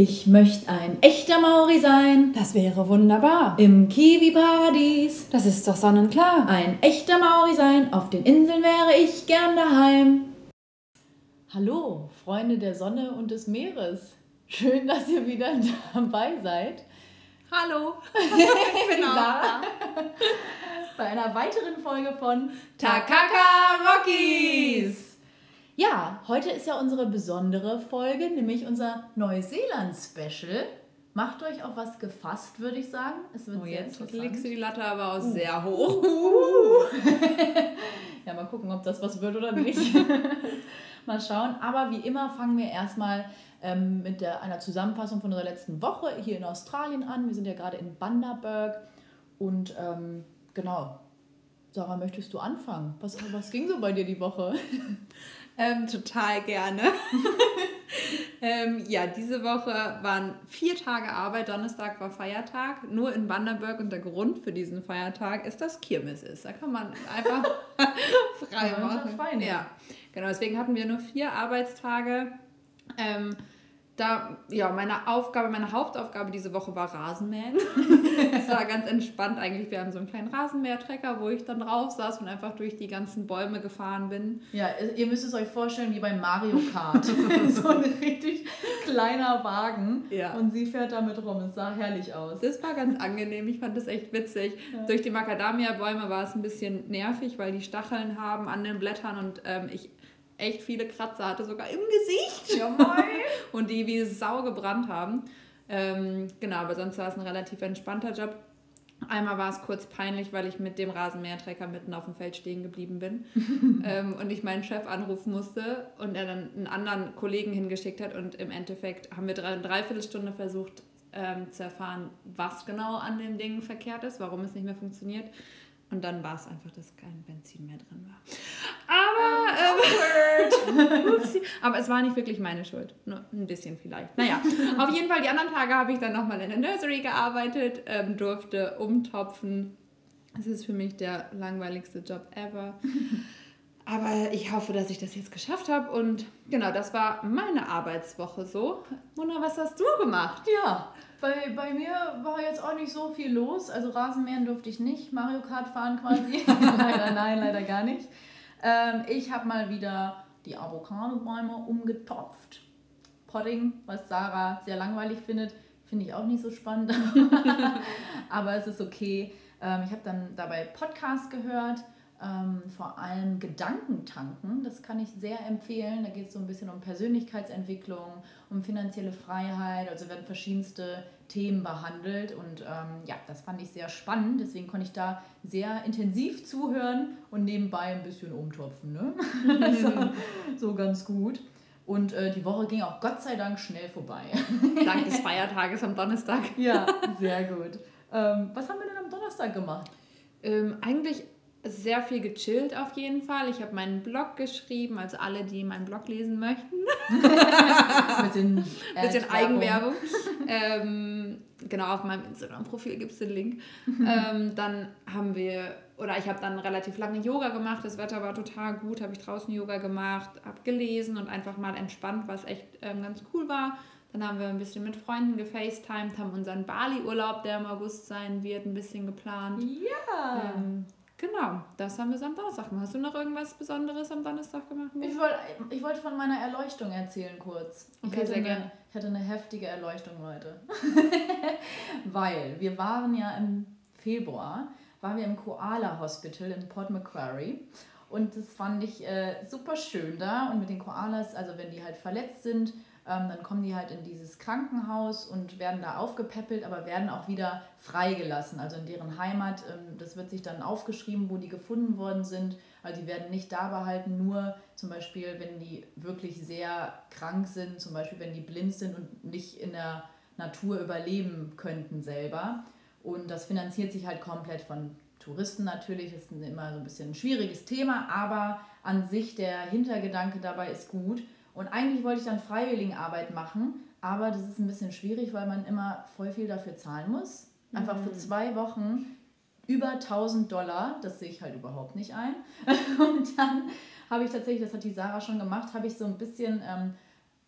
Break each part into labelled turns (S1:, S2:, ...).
S1: Ich möchte ein echter Maori sein.
S2: Das wäre wunderbar.
S1: Im Kiwi-Paradies.
S2: Das ist doch sonnenklar.
S1: Ein echter Maori sein. Auf den Inseln wäre ich gern daheim. Hallo, Freunde der Sonne und des Meeres. Schön, dass ihr wieder dabei seid.
S2: Hallo, ich bin da.
S1: Bei einer weiteren Folge von
S2: Takaka Rockies.
S1: Ja, heute ist ja unsere besondere Folge, nämlich unser Neuseeland-Special. Macht euch auf was gefasst, würde ich sagen.
S2: Es wird oh, sehr jetzt interessant. legst du die Latte aber auch uh. sehr hoch.
S1: Uh. ja, mal gucken, ob das was wird oder nicht. mal schauen. Aber wie immer fangen wir erstmal ähm, mit der, einer Zusammenfassung von unserer letzten Woche hier in Australien an. Wir sind ja gerade in Bundaberg und ähm, genau. Sarah, möchtest du anfangen? Was, was ging so bei dir die Woche?
S2: Ähm, total gerne. ähm, ja, diese Woche waren vier Tage Arbeit. Donnerstag war Feiertag. Nur in Wanderberg und der Grund für diesen Feiertag ist, dass Kirmes ist. Da kann man einfach frei machen. Ja, genau. Deswegen hatten wir nur vier Arbeitstage. Ähm, da, ja, meine Aufgabe, meine Hauptaufgabe diese Woche war Rasenmähen. Es war ganz entspannt eigentlich. Wir haben so einen kleinen Rasenmähertrecker, wo ich dann drauf saß und einfach durch die ganzen Bäume gefahren bin.
S1: Ja, ihr müsst es euch vorstellen wie beim Mario Kart. so ein richtig kleiner Wagen. Ja. Und sie fährt damit rum. Es sah herrlich aus.
S2: Das war ganz angenehm. Ich fand das echt witzig. Ja. Durch die Macadamia-Bäume war es ein bisschen nervig, weil die Stacheln haben an den Blättern und ähm, ich echt viele Kratzer hatte, sogar im Gesicht. Ja, und die wie Sau gebrannt haben. Ähm, genau, aber sonst war es ein relativ entspannter Job. Einmal war es kurz peinlich, weil ich mit dem Rasenmähertrecker mitten auf dem Feld stehen geblieben bin ähm, und ich meinen Chef anrufen musste und er dann einen anderen Kollegen hingeschickt hat und im Endeffekt haben wir drei, eine Dreiviertelstunde versucht ähm, zu erfahren, was genau an dem Ding verkehrt ist, warum es nicht mehr funktioniert. Und dann war es einfach, dass kein Benzin mehr drin war. Aber, ähm, aber es war nicht wirklich meine Schuld. Nur ein bisschen vielleicht. Naja, auf jeden Fall, die anderen Tage habe ich dann nochmal in der Nursery gearbeitet, ähm, durfte umtopfen. Das ist für mich der langweiligste Job ever. Aber ich hoffe, dass ich das jetzt geschafft habe. Und genau, das war meine Arbeitswoche so. Mona, was hast du gemacht?
S1: Ja, bei, bei mir war jetzt auch nicht so viel los. Also Rasenmähen durfte ich nicht, Mario Kart fahren quasi. leider nein, leider gar nicht. Ähm, ich habe mal wieder die Avocado-Bäume umgetopft. Potting, was Sarah sehr langweilig findet, finde ich auch nicht so spannend. Aber es ist okay. Ähm, ich habe dann dabei Podcast gehört ähm, vor allem Gedankentanken. Das kann ich sehr empfehlen. Da geht es so ein bisschen um Persönlichkeitsentwicklung, um finanzielle Freiheit. Also werden verschiedenste Themen behandelt. Und ähm, ja, das fand ich sehr spannend. Deswegen konnte ich da sehr intensiv zuhören und nebenbei ein bisschen umtopfen. Ne? so, so ganz gut. Und äh, die Woche ging auch Gott sei Dank schnell vorbei.
S2: Dank des Feiertages am Donnerstag.
S1: Ja, sehr gut. Ähm, was haben wir denn am Donnerstag gemacht?
S2: Ähm, eigentlich sehr viel gechillt auf jeden Fall. Ich habe meinen Blog geschrieben, also alle, die meinen Blog lesen möchten. bisschen, bisschen Eigenwerbung. ähm, genau, auf meinem Instagram-Profil gibt es den Link. ähm, dann haben wir, oder ich habe dann relativ lange Yoga gemacht. Das Wetter war total gut, habe ich draußen Yoga gemacht, habe gelesen und einfach mal entspannt, was echt ähm, ganz cool war. Dann haben wir ein bisschen mit Freunden gefacetimed, haben unseren Bali-Urlaub, der im August sein wird, ein bisschen geplant. Ja. Ähm, Genau, das haben wir am Donnerstag gemacht. Hast du noch irgendwas Besonderes am Donnerstag gemacht?
S1: Ich wollte ich wollt von meiner Erleuchtung erzählen kurz. Okay, sehr gerne. Ich hatte eine heftige Erleuchtung, Leute. Weil wir waren ja im Februar, waren wir im Koala Hospital in Port Macquarie. Und das fand ich äh, super schön da. Und mit den Koalas, also wenn die halt verletzt sind, ähm, dann kommen die halt in dieses Krankenhaus und werden da aufgepäppelt, aber werden auch wieder freigelassen, also in deren Heimat. Ähm, das wird sich dann aufgeschrieben, wo die gefunden worden sind. Also die werden nicht da behalten, nur zum Beispiel, wenn die wirklich sehr krank sind, zum Beispiel wenn die blind sind und nicht in der Natur überleben könnten selber. Und das finanziert sich halt komplett von Touristen natürlich. Das ist immer so ein bisschen ein schwieriges Thema, aber an sich der Hintergedanke dabei ist gut. Und eigentlich wollte ich dann Freiwilligenarbeit machen, aber das ist ein bisschen schwierig, weil man immer voll viel dafür zahlen muss. Einfach mhm. für zwei Wochen über 1000 Dollar, das sehe ich halt überhaupt nicht ein. Und dann habe ich tatsächlich, das hat die Sarah schon gemacht, habe ich so ein bisschen, ähm,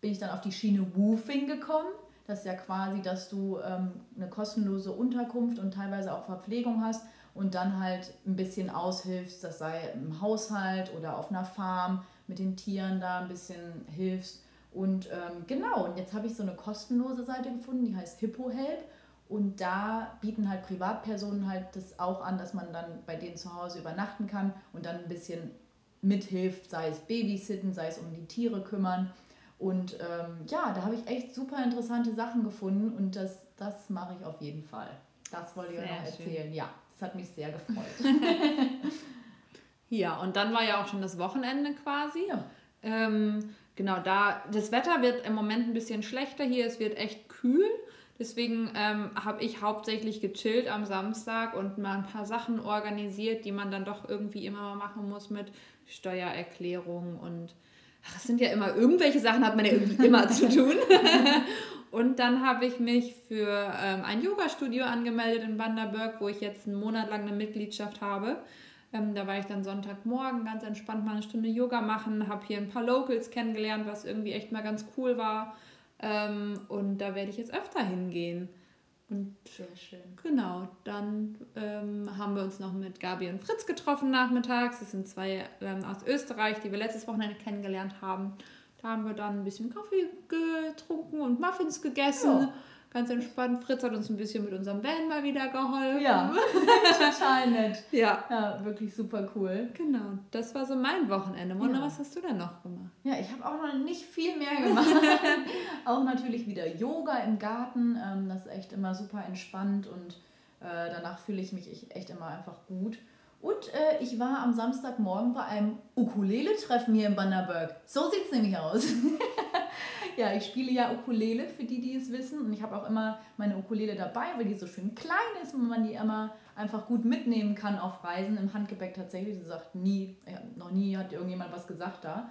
S1: bin ich dann auf die Schiene Woofing gekommen. Das ist ja quasi, dass du ähm, eine kostenlose Unterkunft und teilweise auch Verpflegung hast und dann halt ein bisschen aushilfst, das sei im Haushalt oder auf einer Farm mit den Tieren da ein bisschen hilfst. Und ähm, genau, und jetzt habe ich so eine kostenlose Seite gefunden, die heißt HippoHelp. Und da bieten halt Privatpersonen halt das auch an, dass man dann bei denen zu Hause übernachten kann und dann ein bisschen mithilft, sei es Babysitten, sei es um die Tiere kümmern. Und ähm, ja, da habe ich echt super interessante Sachen gefunden und das, das mache ich auf jeden Fall. Das wollte ich euch noch erzählen. Schön. Ja, das hat mich sehr gefreut.
S2: ja, und dann war ja auch schon das Wochenende quasi. Ja. Ähm, genau, da das Wetter wird im Moment ein bisschen schlechter hier, es wird echt kühl. Deswegen ähm, habe ich hauptsächlich gechillt am Samstag und mal ein paar Sachen organisiert, die man dann doch irgendwie immer mal machen muss mit Steuererklärung und ach, es sind ja immer irgendwelche Sachen, hat man ja irgendwie immer zu tun. und dann habe ich mich für ähm, ein Yoga-Studio angemeldet in Banderberg, wo ich jetzt einen Monat lang eine Mitgliedschaft habe. Ähm, da war ich dann Sonntagmorgen ganz entspannt mal eine Stunde Yoga machen, habe hier ein paar Locals kennengelernt, was irgendwie echt mal ganz cool war. Ähm, und da werde ich jetzt öfter hingehen. Und Sehr schön. Genau, dann ähm, haben wir uns noch mit Gabi und Fritz getroffen nachmittags. Das sind zwei ähm, aus Österreich, die wir letztes Wochenende kennengelernt haben. Da haben wir dann ein bisschen Kaffee getrunken und Muffins gegessen. Ja ganz entspannt. Fritz hat uns ein bisschen mit unserem Van mal wieder geholfen. Ja,
S1: total nett. Ja. Ja, wirklich super cool.
S2: Genau, das war so mein Wochenende. Mona, ja. was hast du denn noch gemacht?
S1: Ja, ich habe auch noch nicht viel mehr gemacht. auch natürlich wieder Yoga im Garten. Ähm, das ist echt immer super entspannt und äh, danach fühle ich mich echt immer einfach gut. Und äh, ich war am Samstagmorgen bei einem Ukulele-Treffen hier in Bannerberg. So sieht es nämlich aus. ja, ich spiele ja Ukulele, für die, die es wissen. Und ich habe auch immer meine Ukulele dabei, weil die so schön klein ist und man die immer einfach gut mitnehmen kann auf Reisen im Handgepäck tatsächlich. Sie sagt nie, ja, noch nie hat irgendjemand was gesagt da.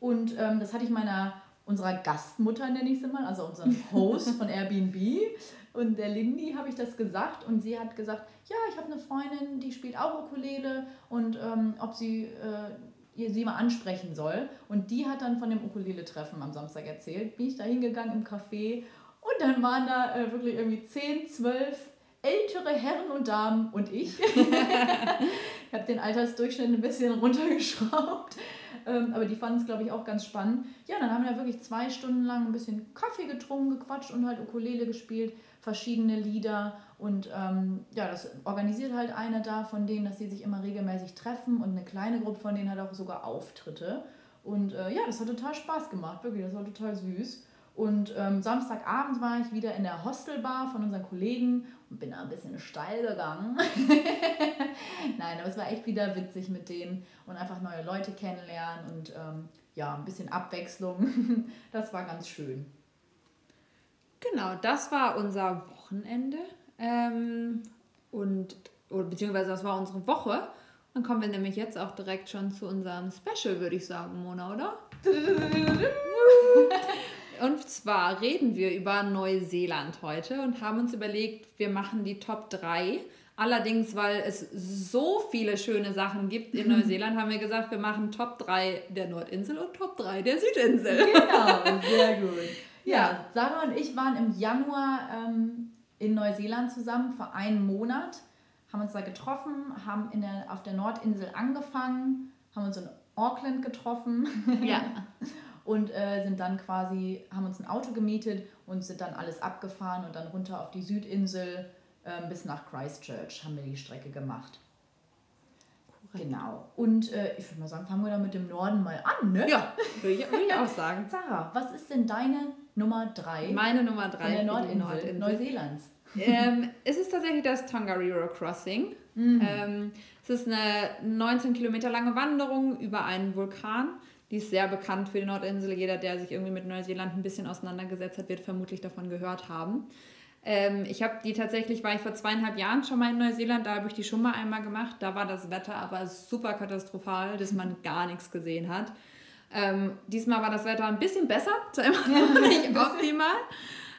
S1: Und ähm, das hatte ich meiner, unserer Gastmutter, nenne ich sie mal, also unserem Host von Airbnb. Und der Lindy habe ich das gesagt und sie hat gesagt, ja, ich habe eine Freundin, die spielt auch Ukulele und ähm, ob sie äh, sie mal ansprechen soll. Und die hat dann von dem Ukulele-Treffen am Samstag erzählt. Bin ich da hingegangen im Café und dann waren da äh, wirklich irgendwie 10, 12 ältere Herren und Damen und ich. ich habe den Altersdurchschnitt ein bisschen runtergeschraubt. Ähm, aber die fanden es, glaube ich, auch ganz spannend. Ja, dann haben wir wirklich zwei Stunden lang ein bisschen Kaffee getrunken, gequatscht und halt Ukulele gespielt, verschiedene Lieder. Und ähm, ja, das organisiert halt eine da von denen, dass sie sich immer regelmäßig treffen und eine kleine Gruppe von denen hat auch sogar Auftritte. Und äh, ja, das hat total Spaß gemacht, wirklich, das war total süß. Und ähm, Samstagabend war ich wieder in der Hostelbar von unseren Kollegen und bin da ein bisschen steil gegangen. Nein, aber es war echt wieder witzig mit denen und einfach neue Leute kennenlernen und ähm, ja, ein bisschen Abwechslung. das war ganz schön.
S2: Genau, das war unser Wochenende. Ähm, und, oder, beziehungsweise das war unsere Woche. Dann kommen wir nämlich jetzt auch direkt schon zu unserem Special, würde ich sagen, Mona, oder? Und zwar reden wir über Neuseeland heute und haben uns überlegt, wir machen die Top 3. Allerdings, weil es so viele schöne Sachen gibt in Neuseeland, haben wir gesagt, wir machen Top 3 der Nordinsel und Top 3 der Südinsel. Genau,
S1: sehr gut. Ja, ja Sarah und ich waren im Januar ähm, in Neuseeland zusammen für einen Monat, haben uns da getroffen, haben in der, auf der Nordinsel angefangen, haben uns in Auckland getroffen. Ja. und äh, sind dann quasi, haben uns ein Auto gemietet und sind dann alles abgefahren und dann runter auf die Südinsel äh, bis nach Christchurch haben wir die Strecke gemacht. Korrekt. Genau. Und äh, ich würde mal sagen, fangen wir dann mit dem Norden mal an, ne? Ja, würde ich, würd ich auch sagen. Sarah, was ist denn deine Nummer 3?
S2: Meine Nummer 3 von der Nordinsel, Nordinsel. Neuseelands. ähm, es ist tatsächlich das Tongariro Crossing. Mhm. Ähm, es ist eine 19 Kilometer lange Wanderung über einen Vulkan. Die ist sehr bekannt für die Nordinsel. Jeder, der sich irgendwie mit Neuseeland ein bisschen auseinandergesetzt hat, wird vermutlich davon gehört haben. Ähm, ich habe die tatsächlich, war ich vor zweieinhalb Jahren schon mal in Neuseeland, da habe ich die schon mal einmal gemacht. Da war das Wetter aber super katastrophal, dass man gar nichts gesehen hat. Ähm, diesmal war das Wetter ein bisschen besser, zwar immer noch nicht
S1: optimal.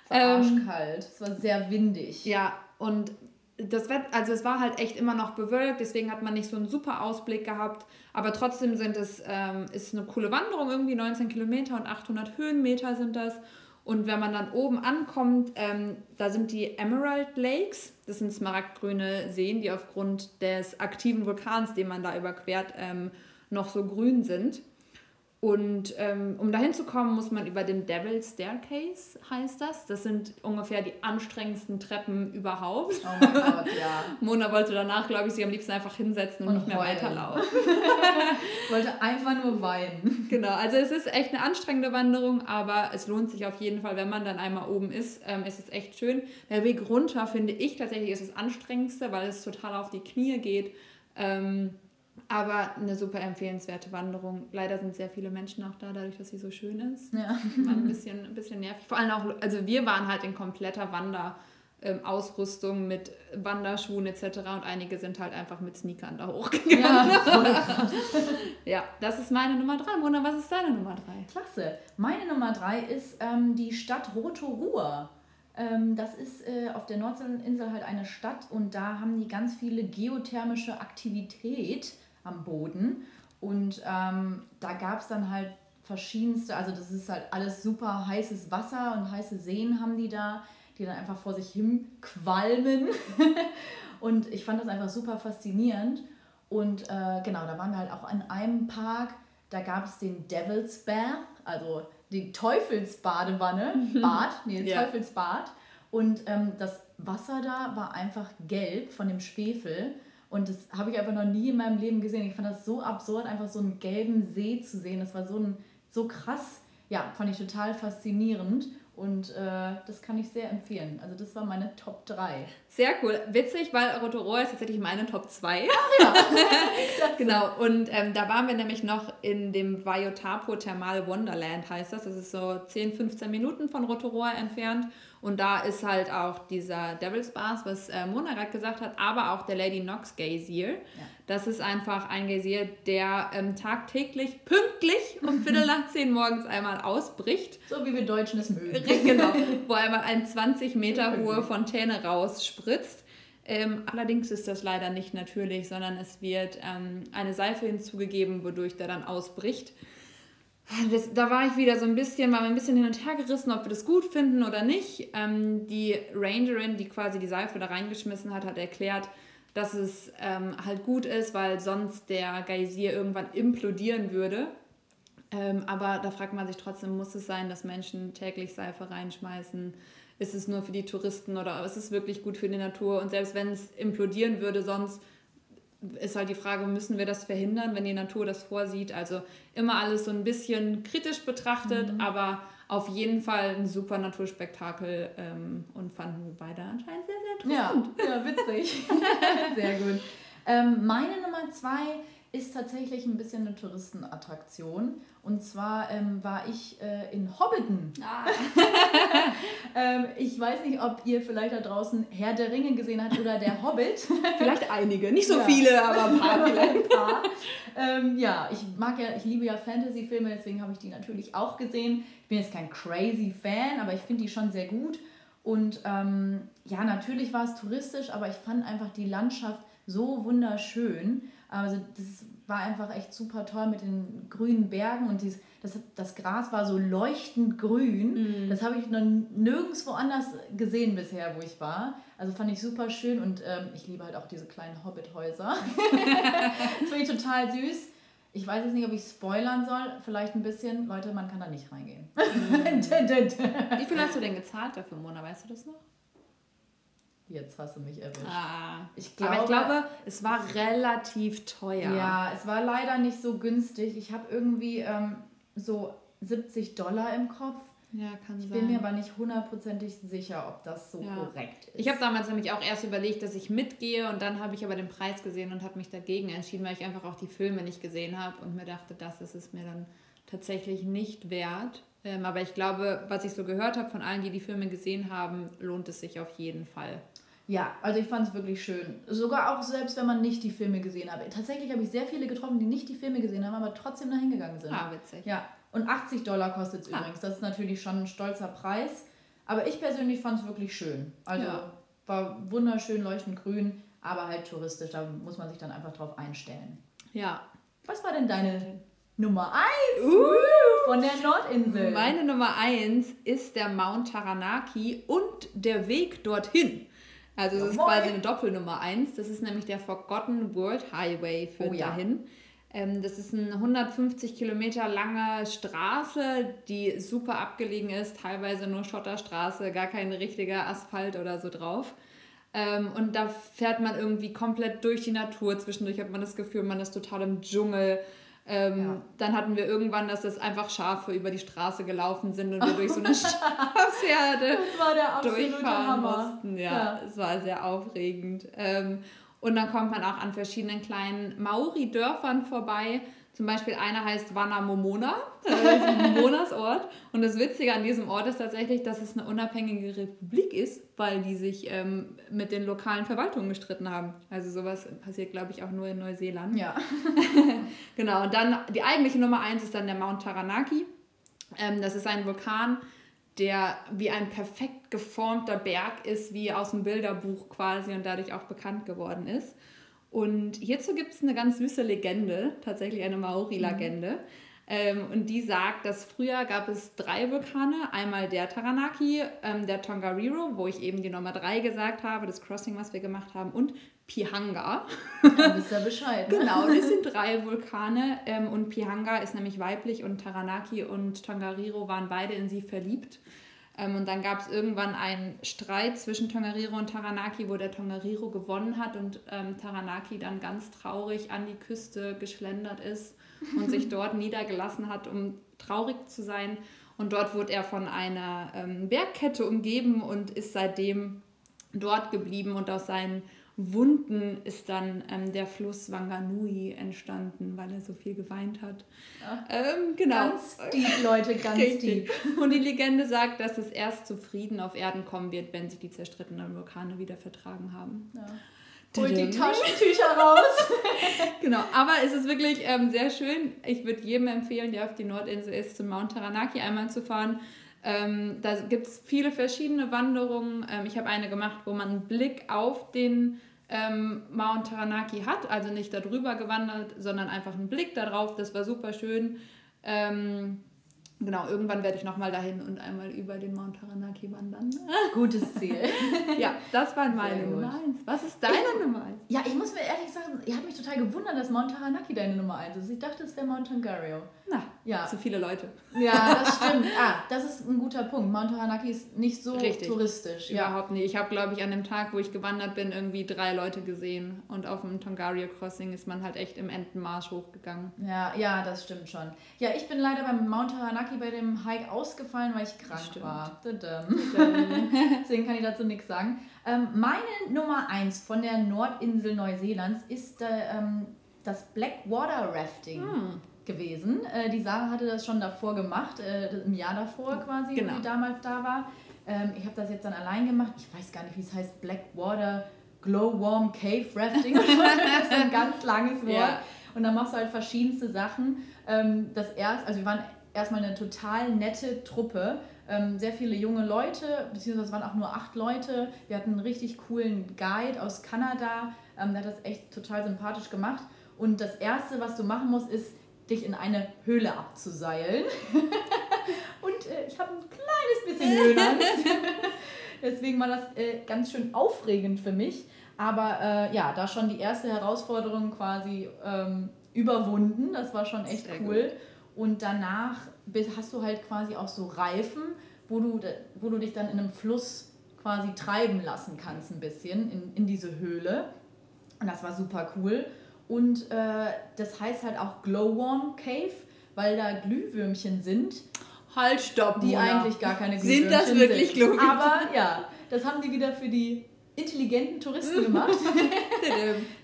S1: Es war ähm, arschkalt, es war sehr windig.
S2: Ja, und das Wetter, also es war halt echt immer noch bewölkt, deswegen hat man nicht so einen super Ausblick gehabt. Aber trotzdem sind es, ähm, ist eine coole Wanderung, irgendwie 19 Kilometer und 800 Höhenmeter sind das. Und wenn man dann oben ankommt, ähm, da sind die Emerald Lakes. Das sind smaragdgrüne Seen, die aufgrund des aktiven Vulkans, den man da überquert, ähm, noch so grün sind. Und ähm, um dahin zu kommen, muss man über den Devil's Staircase, heißt das. Das sind ungefähr die anstrengendsten Treppen überhaupt. Oh mein Gott, ja. Mona wollte danach, glaube ich, sich am liebsten einfach hinsetzen und, und nicht mehr heulen. weiterlaufen.
S1: wollte einfach nur weinen.
S2: Genau, also es ist echt eine anstrengende Wanderung, aber es lohnt sich auf jeden Fall, wenn man dann einmal oben ist. Ähm, es ist echt schön. Der Weg runter, finde ich tatsächlich, ist das anstrengendste, weil es total auf die Knie geht. Ähm, aber eine super empfehlenswerte Wanderung. Leider sind sehr viele Menschen auch da, dadurch, dass sie so schön ist. Ja. War ein bisschen, ein bisschen nervig. Vor allem auch, also wir waren halt in kompletter Wanderausrüstung ähm, mit Wanderschuhen etc. Und einige sind halt einfach mit Sneakern da hochgegangen. Ja, ja das ist meine Nummer drei. Mona, was ist deine Nummer drei?
S1: Klasse. Meine Nummer drei ist ähm, die Stadt Rotorua. Ähm, das ist äh, auf der Nordseeinsel halt eine Stadt und da haben die ganz viele geothermische Aktivität am Boden. Und ähm, da gab es dann halt verschiedenste, also das ist halt alles super heißes Wasser und heiße Seen haben die da, die dann einfach vor sich hin qualmen. und ich fand das einfach super faszinierend. Und äh, genau, da waren wir halt auch in einem Park, da gab es den Devil's Bath, also die Teufelsbadewanne, Bad, nee, ja. Teufelsbad. Und ähm, das Wasser da war einfach gelb von dem Schwefel. Und das habe ich einfach noch nie in meinem Leben gesehen. Ich fand das so absurd, einfach so einen gelben See zu sehen. Das war so, ein, so krass. Ja, fand ich total faszinierend. Und äh, das kann ich sehr empfehlen. Also das war meine Top 3.
S2: Sehr cool. Witzig, weil Rotorua ist tatsächlich meine Top 2. Ach ja. genau. Und ähm, da waren wir nämlich noch in dem Vaiotapo Thermal Wonderland, heißt das. Das ist so 10, 15 Minuten von Rotorua entfernt. Und da ist halt auch dieser Devil's Bath, was äh, Mona gerade gesagt hat, aber auch der Lady Knox Geysir. Ja. Das ist einfach ein Geysir, der ähm, tagtäglich pünktlich um Viertel nach zehn morgens einmal ausbricht.
S1: So wie wir Deutschen es mögen.
S2: genau, wo einmal eine 20 Meter hohe Fontäne rausspritzt. Ähm, allerdings ist das leider nicht natürlich, sondern es wird ähm, eine Seife hinzugegeben, wodurch der dann ausbricht. Das, da war ich wieder so ein bisschen, war ein bisschen hin und her gerissen, ob wir das gut finden oder nicht. Ähm, die Rangerin, die quasi die Seife da reingeschmissen hat, hat erklärt, dass es ähm, halt gut ist, weil sonst der Geysir irgendwann implodieren würde. Ähm, aber da fragt man sich trotzdem, muss es sein, dass Menschen täglich Seife reinschmeißen? Ist es nur für die Touristen oder ist es wirklich gut für die Natur? Und selbst wenn es implodieren würde, sonst ist halt die Frage, müssen wir das verhindern, wenn die Natur das vorsieht? Also immer alles so ein bisschen kritisch betrachtet, mhm. aber auf jeden Fall ein super Naturspektakel ähm, und fanden wir beide anscheinend sehr, sehr interessant.
S1: Ja, ja witzig. sehr gut. Ähm, meine Nummer zwei ist tatsächlich ein bisschen eine Touristenattraktion. Und zwar ähm, war ich äh, in Hobbiton. Ah. ähm, ich weiß nicht, ob ihr vielleicht da draußen Herr der Ringe gesehen habt oder der Hobbit.
S2: vielleicht einige, nicht so ja. viele, aber ein paar vielleicht. ein
S1: paar. Ähm, ja, ich mag ja, ich liebe ja Fantasy-Filme, deswegen habe ich die natürlich auch gesehen. Ich bin jetzt kein crazy Fan, aber ich finde die schon sehr gut. Und ähm, ja, natürlich war es touristisch, aber ich fand einfach die Landschaft so wunderschön. Also das war einfach echt super toll mit den grünen Bergen und dieses, das, das Gras war so leuchtend grün. Mm. Das habe ich noch nirgendwo anders gesehen bisher, wo ich war. Also fand ich super schön und ähm, ich liebe halt auch diese kleinen Hobbit-Häuser. das finde ich total süß. Ich weiß jetzt nicht, ob ich spoilern soll. Vielleicht ein bisschen. Leute, man kann da nicht reingehen. Mm.
S2: Wie viel hast du denn gezahlt dafür, Mona? Weißt du das noch?
S1: Jetzt hast du mich erwischt.
S2: Ah, ich glaube, aber ich glaube, es war relativ teuer.
S1: Ja, es war leider nicht so günstig. Ich habe irgendwie ähm, so 70 Dollar im Kopf. Ja, kann ich sein. Ich bin mir aber nicht hundertprozentig sicher, ob das so ja. korrekt ist.
S2: Ich habe damals nämlich auch erst überlegt, dass ich mitgehe und dann habe ich aber den Preis gesehen und habe mich dagegen entschieden, weil ich einfach auch die Filme nicht gesehen habe und mir dachte, das ist es mir dann tatsächlich nicht wert. Ähm, aber ich glaube, was ich so gehört habe von allen, die die Filme gesehen haben, lohnt es sich auf jeden Fall.
S1: Ja, also ich fand es wirklich schön. Sogar auch selbst, wenn man nicht die Filme gesehen hat. Tatsächlich habe ich sehr viele getroffen, die nicht die Filme gesehen haben, aber trotzdem dahin gegangen sind.
S2: Ah, witzig.
S1: Ja, und 80 Dollar kostet es ah. übrigens. Das ist natürlich schon ein stolzer Preis. Aber ich persönlich fand es wirklich schön. Also ja. war wunderschön leuchtend grün, aber halt touristisch. Da muss man sich dann einfach drauf einstellen.
S2: Ja.
S1: Was war denn deine Nummer 1?
S2: Uh,
S1: von der Nordinsel.
S2: Meine Nummer 1 ist der Mount Taranaki und der Weg dorthin. Also es ist quasi eine Doppelnummer 1. Das ist nämlich der Forgotten World Highway für oh, dahin. Ja. Ähm, das ist eine 150 Kilometer lange Straße, die super abgelegen ist, teilweise nur Schotterstraße, gar kein richtiger Asphalt oder so drauf. Ähm, und da fährt man irgendwie komplett durch die Natur. Zwischendurch hat man das Gefühl, man ist total im Dschungel. Ähm, ja. Dann hatten wir irgendwann, dass es einfach Schafe über die Straße gelaufen sind und wir durch so eine Schafsherde durchfahren Hammer. mussten. Ja, ja, es war sehr aufregend. Ähm, und dann kommt man auch an verschiedenen kleinen Maori-Dörfern vorbei. Zum Beispiel einer heißt Wanamomona, äh, Momonas Ort. Und das Witzige an diesem Ort ist tatsächlich, dass es eine unabhängige Republik ist, weil die sich ähm, mit den lokalen Verwaltungen gestritten haben. Also sowas passiert, glaube ich, auch nur in Neuseeland. Ja. genau, und dann die eigentliche Nummer eins ist dann der Mount Taranaki. Ähm, das ist ein Vulkan, der wie ein perfekt geformter Berg ist, wie aus dem Bilderbuch quasi und dadurch auch bekannt geworden ist. Und hierzu gibt es eine ganz süße Legende, tatsächlich eine Maori-Legende. Mhm. Ähm, und die sagt, dass früher gab es drei Vulkane. Einmal der Taranaki, ähm, der Tongariro, wo ich eben die Nummer drei gesagt habe, das Crossing, was wir gemacht haben, und Pihanga. Ja, wisst ja Bescheid. Ne? genau, das sind drei Vulkane. Ähm, und Pihanga ist nämlich weiblich und Taranaki und Tongariro waren beide in sie verliebt. Ähm, und dann gab es irgendwann einen Streit zwischen Tongariro und Taranaki, wo der Tongariro gewonnen hat und ähm, Taranaki dann ganz traurig an die Küste geschlendert ist und sich dort niedergelassen hat, um traurig zu sein. Und dort wurde er von einer ähm, Bergkette umgeben und ist seitdem dort geblieben und aus seinen Wunden ist dann ähm, der Fluss Wanganui entstanden, weil er so viel geweint hat. Ähm, genau. Ganz deep, Leute, ganz deep. Und die Legende sagt, dass es erst zu Frieden auf Erden kommen wird, wenn sich die zerstrittenen Vulkane wieder vertragen haben. Ja. Holt die Taschentücher raus. genau, aber es ist wirklich ähm, sehr schön. Ich würde jedem empfehlen, der auf die Nordinsel ist, zum Mount Taranaki einmal zu fahren. Ähm, da gibt es viele verschiedene Wanderungen. Ähm, ich habe eine gemacht, wo man einen Blick auf den ähm, Mount Taranaki hat, also nicht darüber gewandert, sondern einfach einen Blick darauf. Das war super schön. Ähm, Genau, irgendwann werde ich nochmal dahin und einmal über den Mount Taranaki wandern. Gutes Ziel. ja, das war meine Nummer 1. Was ist deine ich, Nummer 1?
S1: Ja, ich muss mir ehrlich sagen, ihr habt mich total gewundert, dass Mount Taranaki deine Nummer 1 ist. Ich dachte, es wäre Mount Tongariro.
S2: Na, ja. zu viele Leute.
S1: Ja, das stimmt. ah, das ist ein guter Punkt. Mount Taranaki ist nicht so Richtig.
S2: touristisch. Ja. Überhaupt nicht. Ich habe, glaube ich, an dem Tag, wo ich gewandert bin, irgendwie drei Leute gesehen. Und auf dem Tongariro Crossing ist man halt echt im Entenmarsch hochgegangen.
S1: Ja, ja, das stimmt schon. Ja, ich bin leider beim Mount Taranaki bei dem Hike ausgefallen, weil ich krank war. Deswegen kann ich dazu nichts sagen. Ähm, meine Nummer 1 von der Nordinsel Neuseelands ist äh, ähm, das Blackwater Rafting. Hm gewesen. Äh, die Sarah hatte das schon davor gemacht, äh, im Jahr davor quasi, genau. wo sie damals da war. Ähm, ich habe das jetzt dann allein gemacht. Ich weiß gar nicht, wie es heißt. Blackwater Glow Warm Cave Rafting. das ist ein ganz langes Wort. Ja. Und dann machst du halt verschiedenste Sachen. Ähm, das erst, also wir waren erstmal eine total nette Truppe. Ähm, sehr viele junge Leute, beziehungsweise es waren auch nur acht Leute. Wir hatten einen richtig coolen Guide aus Kanada. Ähm, der hat das echt total sympathisch gemacht. Und das Erste, was du machen musst, ist dich in eine Höhle abzuseilen. und äh, ich habe ein kleines bisschen Höhenangst. Deswegen war das äh, ganz schön aufregend für mich. Aber äh, ja, da schon die erste Herausforderung quasi ähm, überwunden. Das war schon echt Sehr cool. Gut. Und danach hast du halt quasi auch so Reifen, wo du, wo du dich dann in einem Fluss quasi treiben lassen kannst, ein bisschen in, in diese Höhle. Und das war super cool. Und äh, das heißt halt auch Glowworm Cave, weil da Glühwürmchen sind. Halt, stopp, Die Mona. eigentlich gar keine Glühwürmchen sind. das wirklich sind. Glühwürmchen? Aber ja, das haben die wieder für die intelligenten Touristen gemacht.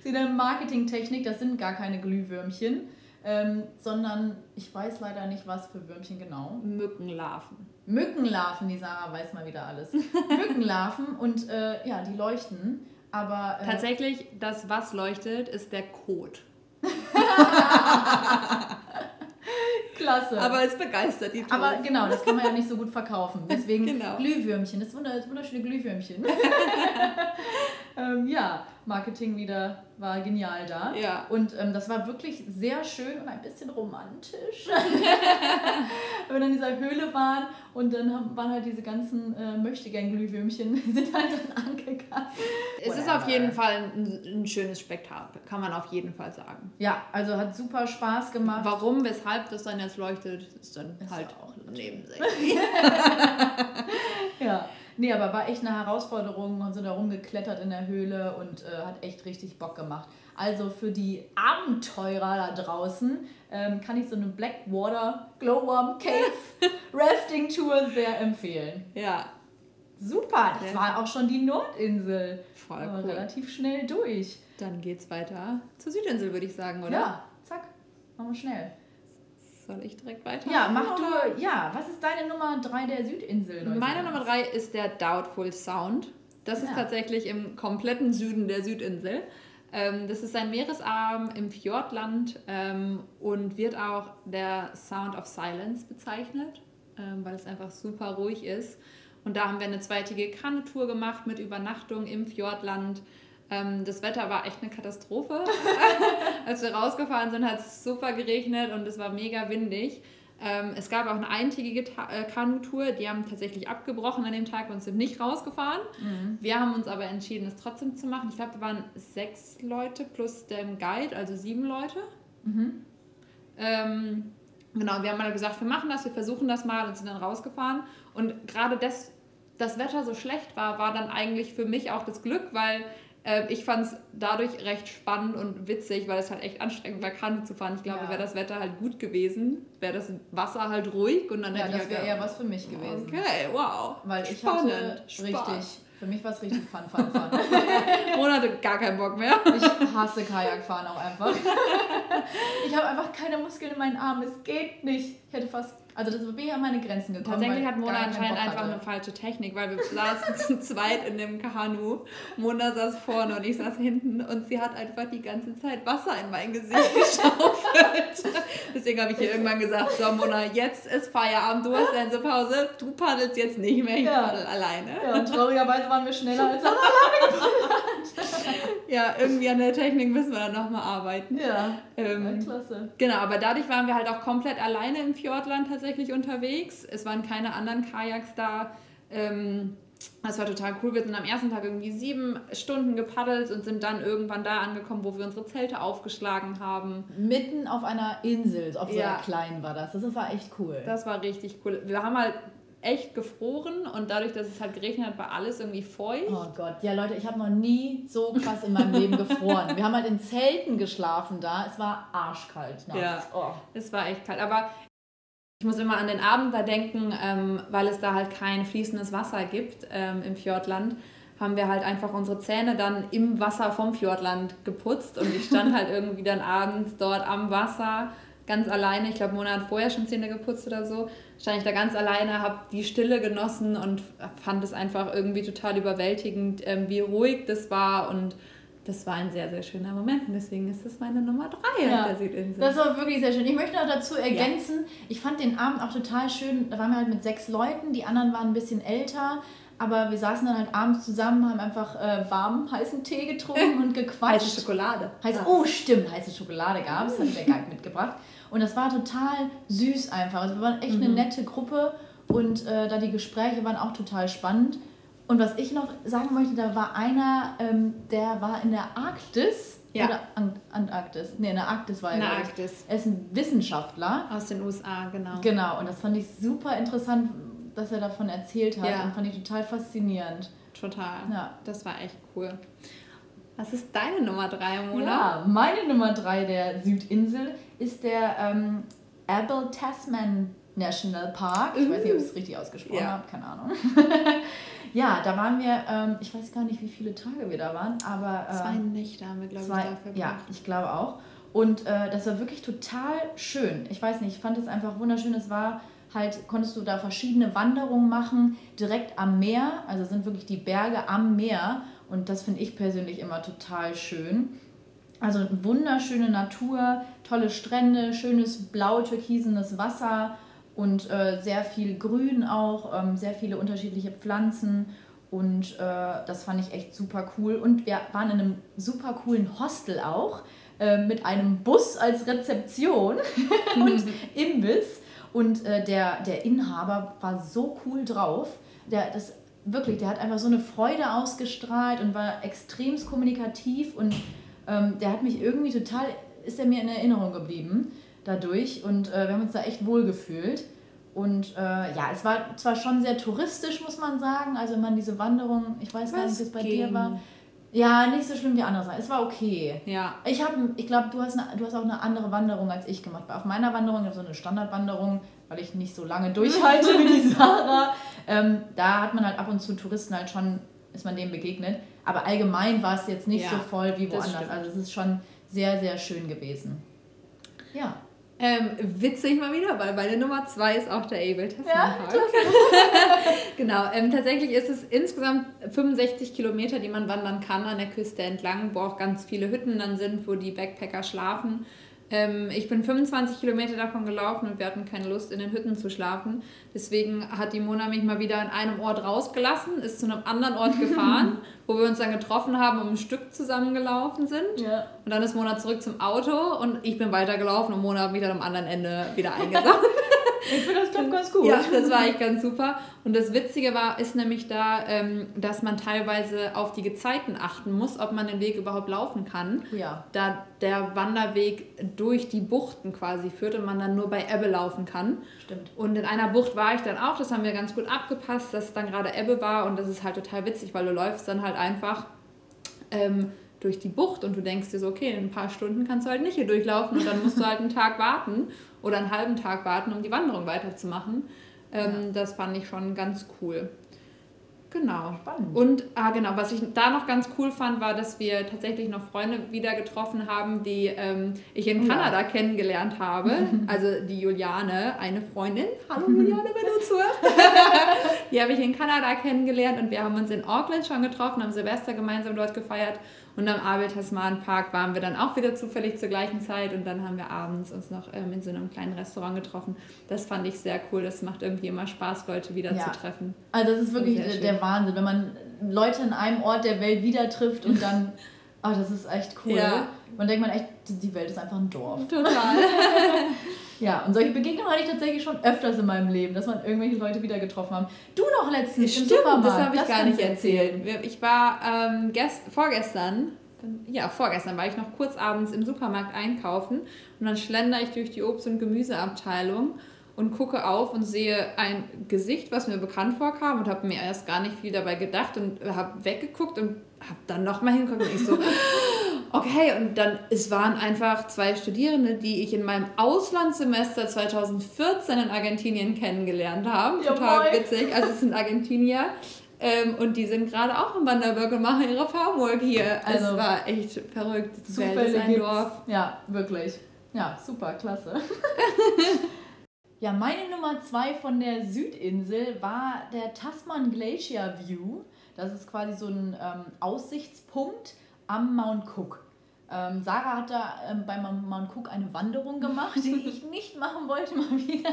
S1: Sie eine Marketingtechnik, das sind gar keine Glühwürmchen. Ähm, sondern ich weiß leider nicht, was für Würmchen genau.
S2: Mückenlarven.
S1: Mückenlarven, die Sarah weiß mal wieder alles. Mückenlarven und äh, ja, die leuchten. Aber
S2: äh, tatsächlich, das was leuchtet, ist der Code. Klasse. Aber es begeistert die
S1: Toast. Aber genau, das kann man ja nicht so gut verkaufen. Deswegen genau. Glühwürmchen, das, wunderschöne Glühwürmchen. ähm, ja, Marketing wieder war genial da. Ja. Und ähm, das war wirklich sehr schön und ein bisschen romantisch. Wenn wir dann in dieser Höhle waren und dann haben, waren halt diese ganzen äh, Möchtegern-Glühwürmchen, sind halt dann angegangen.
S2: Es Whatever. ist auf jeden Fall ein, ein, schönes Spektakel, kann man auf jeden Fall sagen.
S1: Ja, also hat super Spaß gemacht.
S2: Warum, weshalb das dann jetzt leuchtet, ist dann ist halt auch nebensächlich.
S1: ja. Nee, aber war echt eine Herausforderung und sind da rumgeklettert in der Höhle und äh, hat echt richtig Bock gemacht. Also für die Abenteurer da draußen ähm, kann ich so eine Blackwater Glowworm Cave Rafting Tour sehr empfehlen. Ja. Super, das war auch schon die Nordinsel. Voll cool. Relativ schnell durch.
S2: Dann geht's weiter zur Südinsel, würde ich sagen, oder?
S1: Ja, zack. Machen wir schnell.
S2: Soll ich direkt weiter?
S1: Ja, mach du. Ja, was ist deine Nummer 3 der Südinsel?
S2: Meine Nummer 3 ist der Doubtful Sound. Das ja. ist tatsächlich im kompletten Süden der Südinsel. Ähm, das ist ein Meeresarm im Fjordland ähm, und wird auch der Sound of Silence bezeichnet, ähm, weil es einfach super ruhig ist. Und da haben wir eine zweitägige Kanutour gemacht mit Übernachtung im Fjordland. Ähm, das Wetter war echt eine Katastrophe. Als wir rausgefahren sind, hat es super geregnet und es war mega windig. Ähm, es gab auch eine eintägige äh, Kanutour, die haben tatsächlich abgebrochen an dem Tag und sind nicht rausgefahren. Mhm. Wir haben uns aber entschieden, es trotzdem zu machen. Ich glaube, wir waren sechs Leute plus dem Guide, also sieben Leute. Mhm. Ähm, genau, wir haben mal gesagt, wir machen das, wir versuchen das mal und sind dann rausgefahren. Und gerade das, das Wetter so schlecht war, war dann eigentlich für mich auch das Glück, weil ich fand es dadurch recht spannend und witzig, weil es halt echt anstrengend war, Kanu zu fahren. Ich glaube, ja. wäre das Wetter halt gut gewesen, wäre das Wasser halt ruhig und dann
S1: ja,
S2: hätte
S1: ich. Ja, das wäre eher was für mich gewesen.
S2: Okay, wow.
S1: Weil ich Spannend. hatte richtig. Für mich war es richtig Fun, Fun, Fun.
S2: Hatte gar keinen Bock mehr.
S1: Ich hasse Kajakfahren auch einfach. Ich habe einfach keine Muskeln in meinen Armen. Es geht nicht. Ich hätte fast also das wäre an meine Grenzen gekommen.
S2: Tatsächlich hat Mona anscheinend einfach eine falsche Technik, weil wir saßen zu zweit in dem Kanu. Mona saß vorne und ich saß hinten und sie hat einfach die ganze Zeit Wasser in mein Gesicht geschaufelt. Deswegen habe ich ihr irgendwann gesagt, so Mona, jetzt ist Feierabend, du hast deine Pause, du paddelst jetzt nicht mehr, ich ja. paddel alleine.
S1: Ja, und traurigerweise waren wir schneller als alleine
S2: Ja, irgendwie an der Technik müssen wir dann nochmal arbeiten.
S1: Ja, ähm, klasse.
S2: Genau, aber dadurch waren wir halt auch komplett alleine im Fjordland tatsächlich tatsächlich unterwegs. Es waren keine anderen Kajaks da. Ähm, das war total cool. Wir sind am ersten Tag irgendwie sieben Stunden gepaddelt und sind dann irgendwann da angekommen, wo wir unsere Zelte aufgeschlagen haben.
S1: Mitten auf einer Insel, auf so ja. einer kleinen war das. Das war echt cool.
S2: Das war richtig cool. Wir haben halt echt gefroren und dadurch, dass es halt geregnet hat, war alles irgendwie feucht.
S1: Oh Gott, ja Leute, ich habe noch nie so krass in meinem Leben gefroren. Wir haben halt in Zelten geschlafen da. Es war arschkalt nachts.
S2: Ja, oh. es war echt kalt. Aber ich muss immer an den Abend da denken, ähm, weil es da halt kein fließendes Wasser gibt ähm, im Fjordland, haben wir halt einfach unsere Zähne dann im Wasser vom Fjordland geputzt und ich stand halt irgendwie dann abends dort am Wasser ganz alleine. Ich glaube, Mona hat vorher schon Zähne geputzt oder so. Stand ich da ganz alleine, habe die Stille genossen und fand es einfach irgendwie total überwältigend, ähm, wie ruhig das war und das war ein sehr, sehr schöner Moment und deswegen ist das meine Nummer drei ja, der Südinsel.
S1: Das war wirklich sehr schön. Ich möchte noch dazu ergänzen, ja. ich fand den Abend auch total schön. Da waren wir halt mit sechs Leuten, die anderen waren ein bisschen älter. Aber wir saßen dann halt abends zusammen, haben einfach äh, warmen, heißen Tee getrunken und gequatscht.
S2: Heiße Schokolade.
S1: Heiß, oh, stimmt, heiße Schokolade gab es, hat der Guide mitgebracht. Und das war total süß einfach. Also wir waren echt mhm. eine nette Gruppe und äh, da die Gespräche waren auch total spannend. Und was ich noch sagen möchte, da war einer, ähm, der war in der Arktis. Ja. Oder Ant Antarktis. Nee, in der Arktis war er. In der Arktis. Er ist ein Wissenschaftler.
S2: Aus den USA, genau.
S1: Genau, und das fand ich super interessant, dass er davon erzählt hat. Ja. Und fand ich total faszinierend.
S2: Total. Ja. Das war echt cool. Was ist deine Nummer drei, Mona?
S1: Ja, meine Nummer drei der Südinsel ist der ähm, Abel Tasman National Park. Ich weiß nicht, ob ich es richtig ausgesprochen ja. habe, keine Ahnung. ja, da waren wir, ähm, ich weiß gar nicht, wie viele Tage wir da waren, aber.
S2: Äh, zwei Nächte haben wir, glaube ich, dafür
S1: Ja, ich glaube auch. Und äh, das war wirklich total schön. Ich weiß nicht, ich fand es einfach wunderschön. Es war halt, konntest du da verschiedene Wanderungen machen, direkt am Meer. Also sind wirklich die Berge am Meer. Und das finde ich persönlich immer total schön. Also wunderschöne Natur, tolle Strände, schönes blau-türkisenes Wasser und äh, sehr viel Grün auch, ähm, sehr viele unterschiedliche Pflanzen Und äh, das fand ich echt super cool. Und wir waren in einem super coolen Hostel auch, äh, mit einem Bus als Rezeption und Imbiss. Und äh, der, der Inhaber war so cool drauf. Der, das, wirklich, der hat einfach so eine Freude ausgestrahlt und war extremst kommunikativ. Und ähm, der hat mich irgendwie total, ist er mir in Erinnerung geblieben dadurch. Und äh, wir haben uns da echt wohl gefühlt. Und äh, ja, es war zwar schon sehr touristisch, muss man sagen. Also wenn man diese Wanderung, ich weiß gar nicht, wie es bei ging. dir war. Ja, nicht so schlimm wie andere Sachen. Es war okay. Ja. Ich habe, ich glaube, du hast du hast auch eine andere Wanderung als ich gemacht. Auf meiner Wanderung, ich habe so eine Standardwanderung, weil ich nicht so lange durchhalte wie die Sarah. Ähm, da hat man halt ab und zu Touristen halt schon, ist man denen begegnet. Aber allgemein war es jetzt nicht ja, so voll wie woanders. Also es ist schon sehr, sehr schön gewesen. Ja.
S2: Ähm, witzig mal wieder, weil meine Nummer zwei ist auch der Able Tasman ja, genau, ähm, tatsächlich ist es insgesamt 65 Kilometer, die man wandern kann an der Küste entlang, wo auch ganz viele Hütten dann sind, wo die Backpacker schlafen. Ähm, ich bin 25 Kilometer davon gelaufen und wir hatten keine Lust, in den Hütten zu schlafen. Deswegen hat die Mona mich mal wieder an einem Ort rausgelassen, ist zu einem anderen Ort gefahren, wo wir uns dann getroffen haben und ein Stück zusammengelaufen sind. Ja. Und dann ist Mona zurück zum Auto und ich bin weitergelaufen und Mona hat mich dann am anderen Ende wieder eingesammelt. Ich finde das klappt ganz gut. Ja, das war echt ganz super. Und das Witzige war, ist nämlich da, ähm, dass man teilweise auf die Gezeiten achten muss, ob man den Weg überhaupt laufen kann. Ja. Da der Wanderweg durch die Buchten quasi führt und man dann nur bei Ebbe laufen kann. Stimmt. Und in einer Bucht war ich dann auch, das haben wir ganz gut abgepasst, dass es dann gerade Ebbe war und das ist halt total witzig, weil du läufst dann halt einfach. Ähm, durch die Bucht und du denkst dir so, okay, in ein paar Stunden kannst du halt nicht hier durchlaufen und dann musst du halt einen Tag warten oder einen halben Tag warten, um die Wanderung weiterzumachen. Ähm, ja. Das fand ich schon ganz cool. Genau. Spannend. Und ah, genau, was ich da noch ganz cool fand, war, dass wir tatsächlich noch Freunde wieder getroffen haben, die ähm, ich in Kanada ja. kennengelernt habe. Also die Juliane, eine Freundin. Hallo Juliane, wenn du zuhörst. die habe ich in Kanada kennengelernt und wir haben uns in Auckland schon getroffen, haben Silvester gemeinsam dort gefeiert und am Abel Tasman Park waren wir dann auch wieder zufällig zur gleichen Zeit und dann haben wir abends uns noch ähm, in so einem kleinen Restaurant getroffen. Das fand ich sehr cool. Das macht irgendwie immer Spaß, Leute wieder ja. zu treffen.
S1: Also das ist wirklich der, der Wahnsinn, wenn man Leute in einem Ort der Welt wieder trifft und dann, oh, das ist echt cool. Ja. Man denkt man echt, die Welt ist einfach ein Dorf. Total. Ja, und solche Begegnungen hatte ich tatsächlich schon öfters in meinem Leben, dass man irgendwelche Leute wieder getroffen haben. Du noch letztens Stimmt, im Supermarkt.
S2: das habe ich das gar nicht erzählt. Ich war ähm, gest vorgestern, ja, vorgestern war ich noch kurz abends im Supermarkt einkaufen und dann schlendere ich durch die Obst- und Gemüseabteilung und gucke auf und sehe ein Gesicht, was mir bekannt vorkam und habe mir erst gar nicht viel dabei gedacht und habe weggeguckt und habe dann nochmal hingeguckt und ich so, okay, und dann, es waren einfach zwei Studierende, die ich in meinem Auslandssemester 2014 in Argentinien kennengelernt habe. Ja, Total moin. witzig, also es sind Argentinier. Ähm, und die sind gerade auch im Wanderberg und machen ihre Farmwork hier. Also es war echt verrückt. Welt
S1: ist ein Dorf. Ja, wirklich. Ja, super, klasse. ja, meine Nummer zwei von der Südinsel war der Tasman Glacier View. Das ist quasi so ein ähm, Aussichtspunkt am Mount Cook. Ähm, Sarah hat da ähm, bei Mount Cook eine Wanderung gemacht, die ich nicht machen wollte mal wieder.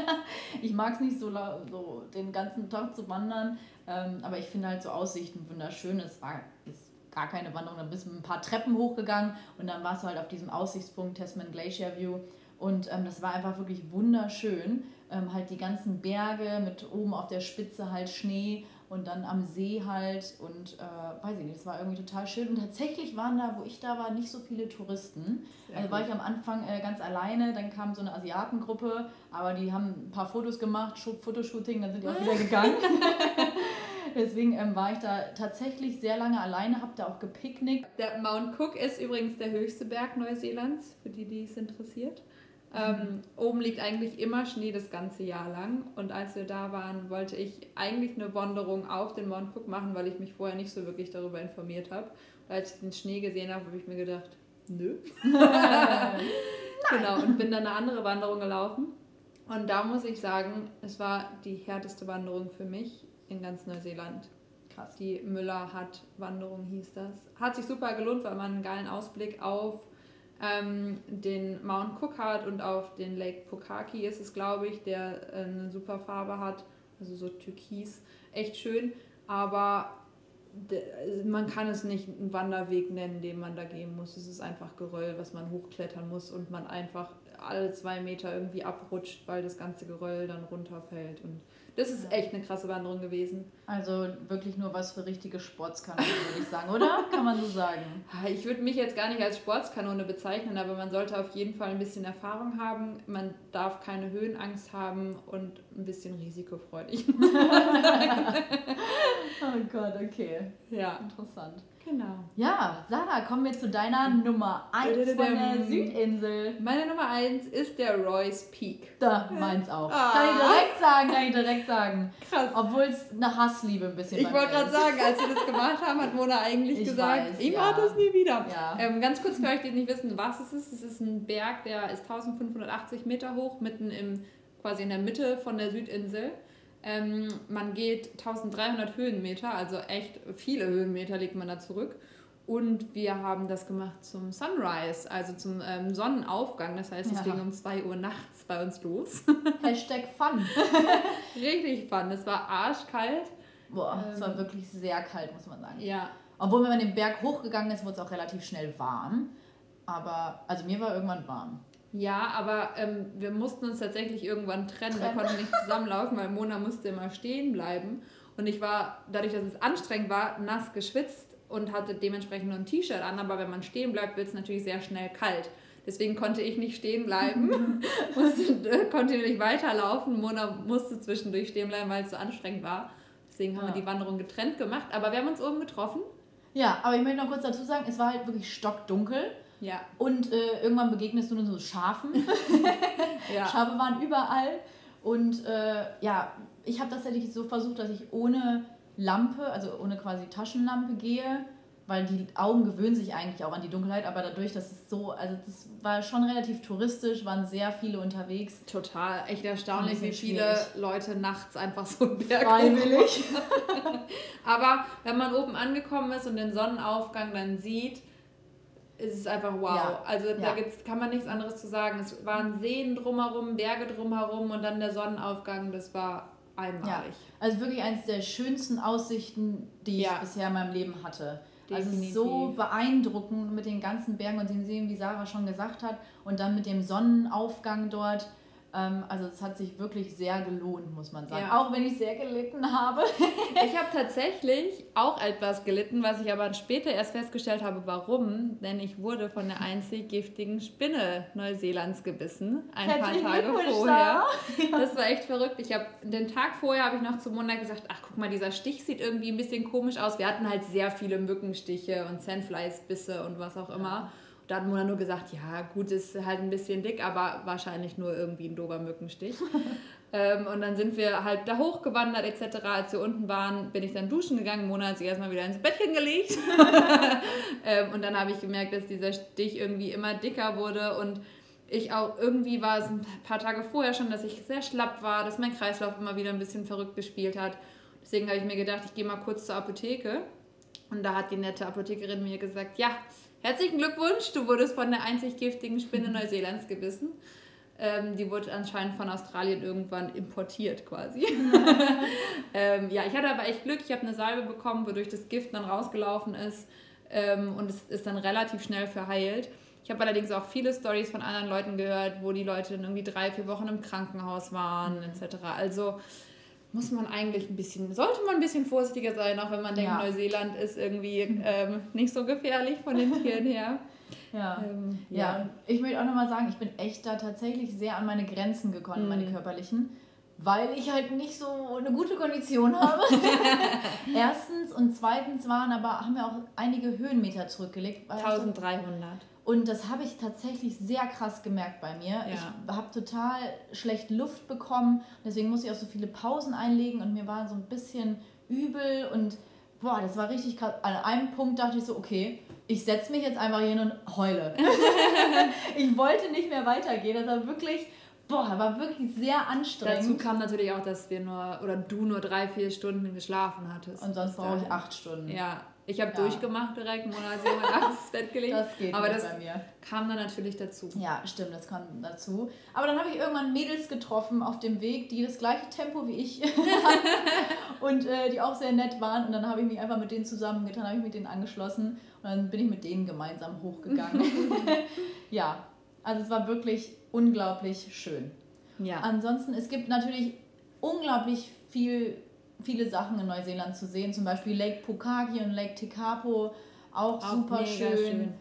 S1: Ich mag es nicht so, so den ganzen Tag zu wandern, ähm, aber ich finde halt so Aussichten wunderschön. Es war ist gar keine Wanderung, dann bist du ein paar Treppen hochgegangen und dann warst du halt auf diesem Aussichtspunkt Tasman Glacier View und ähm, das war einfach wirklich wunderschön. Ähm, halt die ganzen Berge mit oben auf der Spitze halt Schnee und dann am See halt und äh, weiß ich nicht, es war irgendwie total schön. Und tatsächlich waren da, wo ich da war, nicht so viele Touristen. Sehr also war ich am Anfang äh, ganz alleine, dann kam so eine Asiatengruppe, aber die haben ein paar Fotos gemacht, Fotoshooting, dann sind die auch wieder gegangen. Deswegen ähm, war ich da tatsächlich sehr lange alleine, habe da auch gepicknickt.
S2: Der Mount Cook ist übrigens der höchste Berg Neuseelands, für die, die es interessiert. Ähm, oben liegt eigentlich immer Schnee das ganze Jahr lang. Und als wir da waren, wollte ich eigentlich eine Wanderung auf den Mount Cook machen, weil ich mich vorher nicht so wirklich darüber informiert habe. Und als ich den Schnee gesehen habe, habe ich mir gedacht, nö. genau, und bin dann eine andere Wanderung gelaufen. Und da muss ich sagen, es war die härteste Wanderung für mich in ganz Neuseeland. Krass. Die Müller hat Wanderung hieß das. Hat sich super gelohnt, weil man einen geilen Ausblick auf ähm, den Mount Cook hat und auf den Lake Pukaki ist es, glaube ich, der äh, eine super Farbe hat, also so türkis, echt schön. Aber man kann es nicht einen Wanderweg nennen, den man da gehen muss. Es ist einfach Geröll, was man hochklettern muss und man einfach alle zwei Meter irgendwie abrutscht, weil das ganze Geröll dann runterfällt. Und das ist echt eine krasse Wanderung gewesen.
S1: Also wirklich nur was für richtige Sportskanone, würde ich sagen, oder? Kann man so sagen.
S2: Ich würde mich jetzt gar nicht als Sportskanone bezeichnen, aber man sollte auf jeden Fall ein bisschen Erfahrung haben. Man darf keine Höhenangst haben und ein bisschen risikofreudig. oh
S1: Gott, okay.
S2: Ja.
S1: Interessant.
S2: Genau.
S1: Ja, Sarah, kommen wir zu deiner Nummer 1 von der Südinsel.
S2: Meine Nummer 1 ist der Royce Peak.
S1: Da, meins auch. Ah. Kann ich direkt sagen, kann ich direkt sagen. Krass. Obwohl es eine Hassliebe ein bisschen
S2: Ich wollte gerade sagen, als wir das gemacht haben, hat Mona eigentlich ich gesagt, weiß, ich ja. mache das nie wieder. Ja. Ähm, ganz kurz für euch, die nicht wissen, was es ist. Es ist ein Berg, der ist 1580 Meter hoch, mitten im, quasi in der Mitte von der Südinsel. Ähm, man geht 1300 Höhenmeter, also echt viele Höhenmeter legt man da zurück. Und wir haben das gemacht zum Sunrise, also zum ähm, Sonnenaufgang. Das heißt, es ja. ging um 2 Uhr nachts bei uns los.
S1: Hashtag Fun.
S2: Richtig fun. Es war arschkalt.
S1: Boah, ähm, es war wirklich sehr kalt, muss man sagen.
S2: Ja.
S1: Obwohl, wenn man den Berg hochgegangen ist, wurde es auch relativ schnell warm. Aber, also mir war irgendwann warm.
S2: Ja, aber ähm, wir mussten uns tatsächlich irgendwann trennen. trennen. Wir konnten nicht zusammenlaufen, weil Mona musste immer stehen bleiben. Und ich war, dadurch, dass es anstrengend war, nass geschwitzt und hatte dementsprechend nur ein T-Shirt an. Aber wenn man stehen bleibt, wird es natürlich sehr schnell kalt. Deswegen konnte ich nicht stehen bleiben, musste äh, kontinuierlich weiterlaufen. Mona musste zwischendurch stehen bleiben, weil es so anstrengend war. Deswegen haben ja. wir die Wanderung getrennt gemacht. Aber wir haben uns oben getroffen.
S1: Ja, aber ich möchte noch kurz dazu sagen, es war halt wirklich stockdunkel.
S2: Ja.
S1: Und äh, irgendwann begegnest du nur so Schafen. ja. Schafe waren überall. Und äh, ja, ich habe tatsächlich so versucht, dass ich ohne Lampe, also ohne quasi Taschenlampe gehe, weil die Augen gewöhnen sich eigentlich auch an die Dunkelheit, aber dadurch, dass es so, also das war schon relativ touristisch, waren sehr viele unterwegs.
S2: Total, echt erstaunlich, wie viele schwierig. Leute nachts einfach so einen Berg
S1: Freiwillig.
S2: aber wenn man oben angekommen ist und den Sonnenaufgang dann sieht, ist es einfach wow. Ja. Also da gibt's, kann man nichts anderes zu sagen. Es waren Seen drumherum, Berge drumherum und dann der Sonnenaufgang, das war einmalig. Ja.
S1: Also wirklich eines der schönsten Aussichten, die ich bisher in meinem Leben hatte. Definitiv. Also es ist so beeindruckend mit den ganzen Bergen und den Seen, wie Sarah schon gesagt hat, und dann mit dem Sonnenaufgang dort. Ähm, also es hat sich wirklich sehr gelohnt, muss man sagen. Ja. Auch wenn ich sehr gelitten habe.
S2: ich habe tatsächlich auch etwas gelitten, was ich aber später erst festgestellt habe, warum. Denn ich wurde von der einzig giftigen Spinne Neuseelands gebissen. Ein paar Tage vorher. Ja. Das war echt verrückt. Ich habe den Tag vorher habe ich noch zu Mona gesagt, ach guck mal, dieser Stich sieht irgendwie ein bisschen komisch aus. Wir hatten halt sehr viele Mückenstiche und Sandflies-Bisse und was auch immer. Ja. Da hat Mona nur gesagt, ja gut, ist halt ein bisschen dick, aber wahrscheinlich nur irgendwie ein dober Mückenstich. ähm, und dann sind wir halt da hochgewandert etc. Als wir unten waren, bin ich dann duschen gegangen. Mona hat sich erstmal wieder ins Bettchen gelegt. ähm, und dann habe ich gemerkt, dass dieser Stich irgendwie immer dicker wurde und ich auch irgendwie war es ein paar Tage vorher schon, dass ich sehr schlapp war, dass mein Kreislauf immer wieder ein bisschen verrückt gespielt hat. Deswegen habe ich mir gedacht, ich gehe mal kurz zur Apotheke. Und da hat die nette Apothekerin mir gesagt, ja, Herzlichen Glückwunsch, du wurdest von der einzig giftigen Spinne Neuseelands gebissen. Ähm, die wurde anscheinend von Australien irgendwann importiert quasi. ähm, ja, ich hatte aber echt Glück. Ich habe eine Salbe bekommen, wodurch das Gift dann rausgelaufen ist ähm, und es ist dann relativ schnell verheilt. Ich habe allerdings auch viele Stories von anderen Leuten gehört, wo die Leute dann irgendwie drei, vier Wochen im Krankenhaus waren etc. Also muss man eigentlich ein bisschen, sollte man ein bisschen vorsichtiger sein, auch wenn man denkt, ja. Neuseeland ist irgendwie ähm, nicht so gefährlich von den Tieren her.
S1: Ja. Ähm, ja. ja. ich möchte auch nochmal sagen, ich bin echt da tatsächlich sehr an meine Grenzen gekommen, mhm. meine körperlichen, weil ich halt nicht so eine gute Kondition habe. Erstens und zweitens waren aber, haben wir auch einige Höhenmeter zurückgelegt.
S2: 1300.
S1: Und das habe ich tatsächlich sehr krass gemerkt bei mir. Ja. Ich habe total schlecht Luft bekommen. Deswegen musste ich auch so viele Pausen einlegen und mir war so ein bisschen übel. Und boah, das war richtig krass. An einem Punkt dachte ich so, okay, ich setze mich jetzt einfach hin und heule. ich wollte nicht mehr weitergehen. Das war wirklich boah, war wirklich sehr anstrengend.
S2: Dazu kam natürlich auch, dass wir nur, oder du nur drei, vier Stunden geschlafen hattest.
S1: Und sonst brauche ich acht Stunden.
S2: Ja, ich habe ja. durchgemacht direkt, Mona hat sich nachts ins Bett gelegt. Das geht aber das
S1: bei mir.
S2: kam dann natürlich dazu.
S1: Ja, stimmt, das kam dazu. Aber dann habe ich irgendwann Mädels getroffen auf dem Weg, die das gleiche Tempo wie ich hatten und äh, die auch sehr nett waren. Und dann habe ich mich einfach mit denen zusammengetan, habe ich mit denen angeschlossen und dann bin ich mit denen gemeinsam hochgegangen. ja, also es war wirklich unglaublich schön. Ja. Ansonsten, es gibt natürlich unglaublich viel viele Sachen in Neuseeland zu sehen, zum Beispiel Lake Pukaki und Lake Tekapo, auch, auch super schön. schön.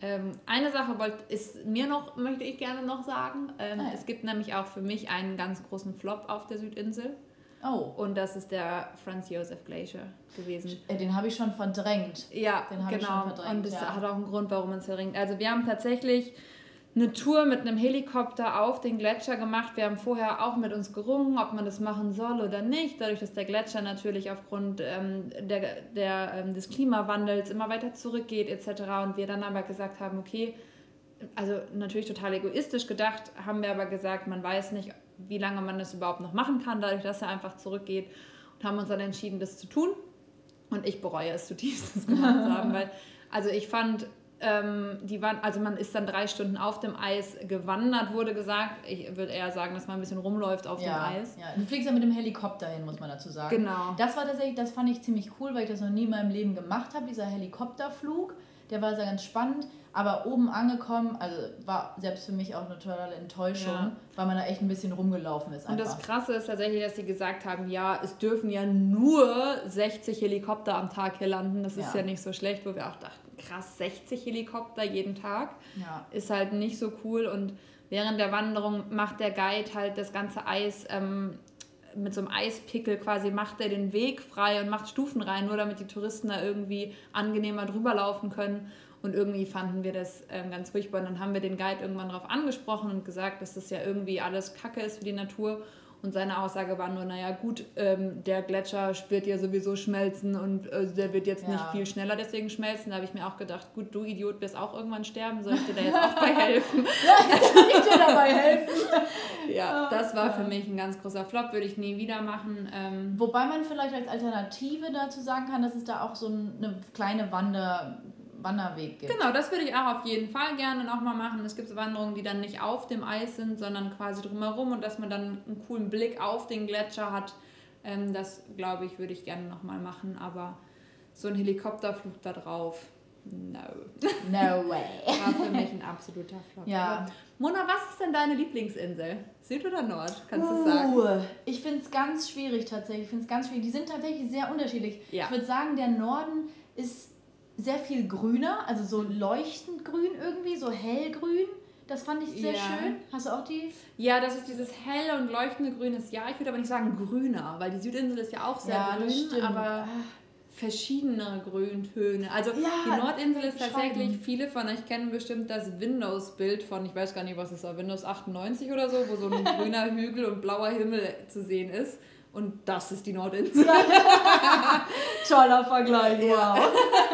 S2: Ähm, eine Sache wollt, ist mir noch, möchte ich gerne noch sagen. Ähm, ah, ja. Es gibt nämlich auch für mich einen ganz großen Flop auf der Südinsel. Oh. Und das ist der Franz Josef Glacier gewesen.
S1: Äh, den habe ich schon verdrängt.
S2: Ja, genau. Und das ja. hat auch einen Grund, warum man es verdrängt. Also wir haben tatsächlich eine Tour mit einem Helikopter auf den Gletscher gemacht. Wir haben vorher auch mit uns gerungen, ob man das machen soll oder nicht, dadurch, dass der Gletscher natürlich aufgrund ähm, der, der, ähm, des Klimawandels immer weiter zurückgeht etc. Und wir dann aber gesagt haben, okay, also natürlich total egoistisch gedacht, haben wir aber gesagt, man weiß nicht, wie lange man das überhaupt noch machen kann, dadurch, dass er einfach zurückgeht und haben uns dann entschieden, das zu tun. Und ich bereue es zutiefst, das gemacht zu haben, weil also ich fand ähm, die waren, also man ist dann drei Stunden auf dem Eis gewandert, wurde gesagt. Ich würde eher sagen, dass man ein bisschen rumläuft auf
S1: ja,
S2: dem Eis.
S1: Ja, du fliegst ja mit dem Helikopter hin, muss man dazu sagen. Genau. Das war tatsächlich, das fand ich ziemlich cool, weil ich das noch nie in meinem Leben gemacht habe, dieser Helikopterflug. Der war sehr ganz spannend, aber oben angekommen, also war selbst für mich auch eine totale Enttäuschung, ja. weil man da echt ein bisschen rumgelaufen ist.
S2: Einfach. Und das Krasse ist tatsächlich, dass sie gesagt haben, ja, es dürfen ja nur 60 Helikopter am Tag hier landen. Das ist ja, ja nicht so schlecht, wo wir auch dachten, krass 60 Helikopter jeden Tag. Ja. Ist halt nicht so cool. Und während der Wanderung macht der Guide halt das ganze Eis ähm, mit so einem Eispickel quasi, macht er den Weg frei und macht Stufen rein, nur damit die Touristen da irgendwie angenehmer drüber laufen können. Und irgendwie fanden wir das ähm, ganz furchtbar. Und dann haben wir den Guide irgendwann darauf angesprochen und gesagt, dass das ja irgendwie alles Kacke ist für die Natur. Und seine Aussage war nur, naja gut, ähm, der Gletscher wird ja sowieso schmelzen und äh, der wird jetzt ja. nicht viel schneller deswegen schmelzen. Da habe ich mir auch gedacht, gut, du Idiot wirst auch irgendwann sterben, soll ich dir da jetzt auch bei helfen? ja, kann ich dir dabei helfen. ja, das war für mich ein ganz großer Flop, würde ich nie wieder machen. Ähm,
S1: Wobei man vielleicht als Alternative dazu sagen kann, dass es da auch so eine kleine Wander Wanderweg
S2: gibt. Genau, das würde ich auch auf jeden Fall gerne nochmal machen. Es gibt Wanderungen, die dann nicht auf dem Eis sind, sondern quasi drumherum und dass man dann einen coolen Blick auf den Gletscher hat. Ähm, das, glaube ich, würde ich gerne nochmal machen, aber so ein Helikopterflug da drauf, no.
S1: No way.
S2: War für mich ein absoluter Flop. Ja. Mona, was ist denn deine Lieblingsinsel? Süd oder Nord? Kannst du uh, sagen?
S1: Ich finde es ganz schwierig tatsächlich. Ich finde es ganz schwierig. Die sind tatsächlich sehr unterschiedlich. Ja. Ich würde sagen, der Norden ist sehr viel grüner, also so leuchtend grün irgendwie, so hellgrün. Das fand ich sehr ja. schön. Hast du auch die?
S2: Ja, das ist dieses helle und leuchtende grünes Ja. Ich würde aber nicht sagen grüner, weil die Südinsel ist ja auch sehr ja, grün, aber verschiedene Grüntöne. Also ja, die Nordinsel ist tatsächlich, viele von euch kennen bestimmt das Windows-Bild von, ich weiß gar nicht, was es war, Windows 98 oder so, wo so ein grüner Hügel und blauer Himmel zu sehen ist. Und das ist die Nordinsel.
S1: Toller Vergleich, wow.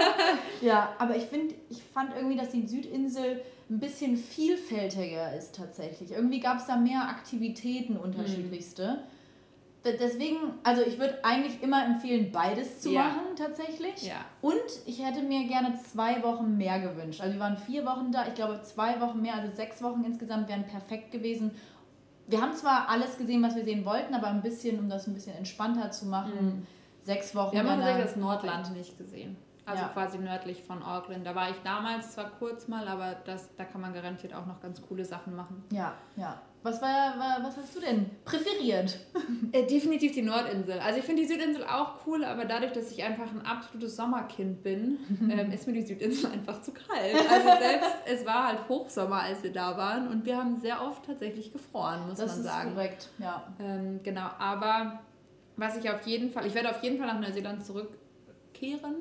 S1: ja, aber ich finde, ich fand irgendwie, dass die Südinsel ein bisschen vielfältiger ist tatsächlich. Irgendwie gab es da mehr Aktivitäten unterschiedlichste. Mhm. Deswegen, also ich würde eigentlich immer empfehlen, beides zu ja. machen tatsächlich. Ja. Und ich hätte mir gerne zwei Wochen mehr gewünscht. Also wir waren vier Wochen da, ich glaube zwei Wochen mehr, also sechs Wochen insgesamt wären perfekt gewesen, wir haben zwar alles gesehen, was wir sehen wollten, aber ein bisschen, um das ein bisschen entspannter zu machen, mhm. sechs Wochen.
S2: Wir haben tatsächlich das Nordland nicht gesehen. Also ja. quasi nördlich von Auckland. Da war ich damals zwar kurz mal, aber das, da kann man garantiert auch noch ganz coole Sachen machen.
S1: Ja, ja. Was, war, war was hast du denn präferiert?
S2: Äh, definitiv die Nordinsel. Also ich finde die Südinsel auch cool, aber dadurch, dass ich einfach ein absolutes Sommerkind bin, ähm, ist mir die Südinsel einfach zu kalt. Also selbst es war halt Hochsommer, als wir da waren und wir haben sehr oft tatsächlich gefroren, muss das man sagen. Das ist korrekt, ja. Ähm, genau, aber was ich auf jeden Fall, ich werde auf jeden Fall nach Neuseeland zurückkehren.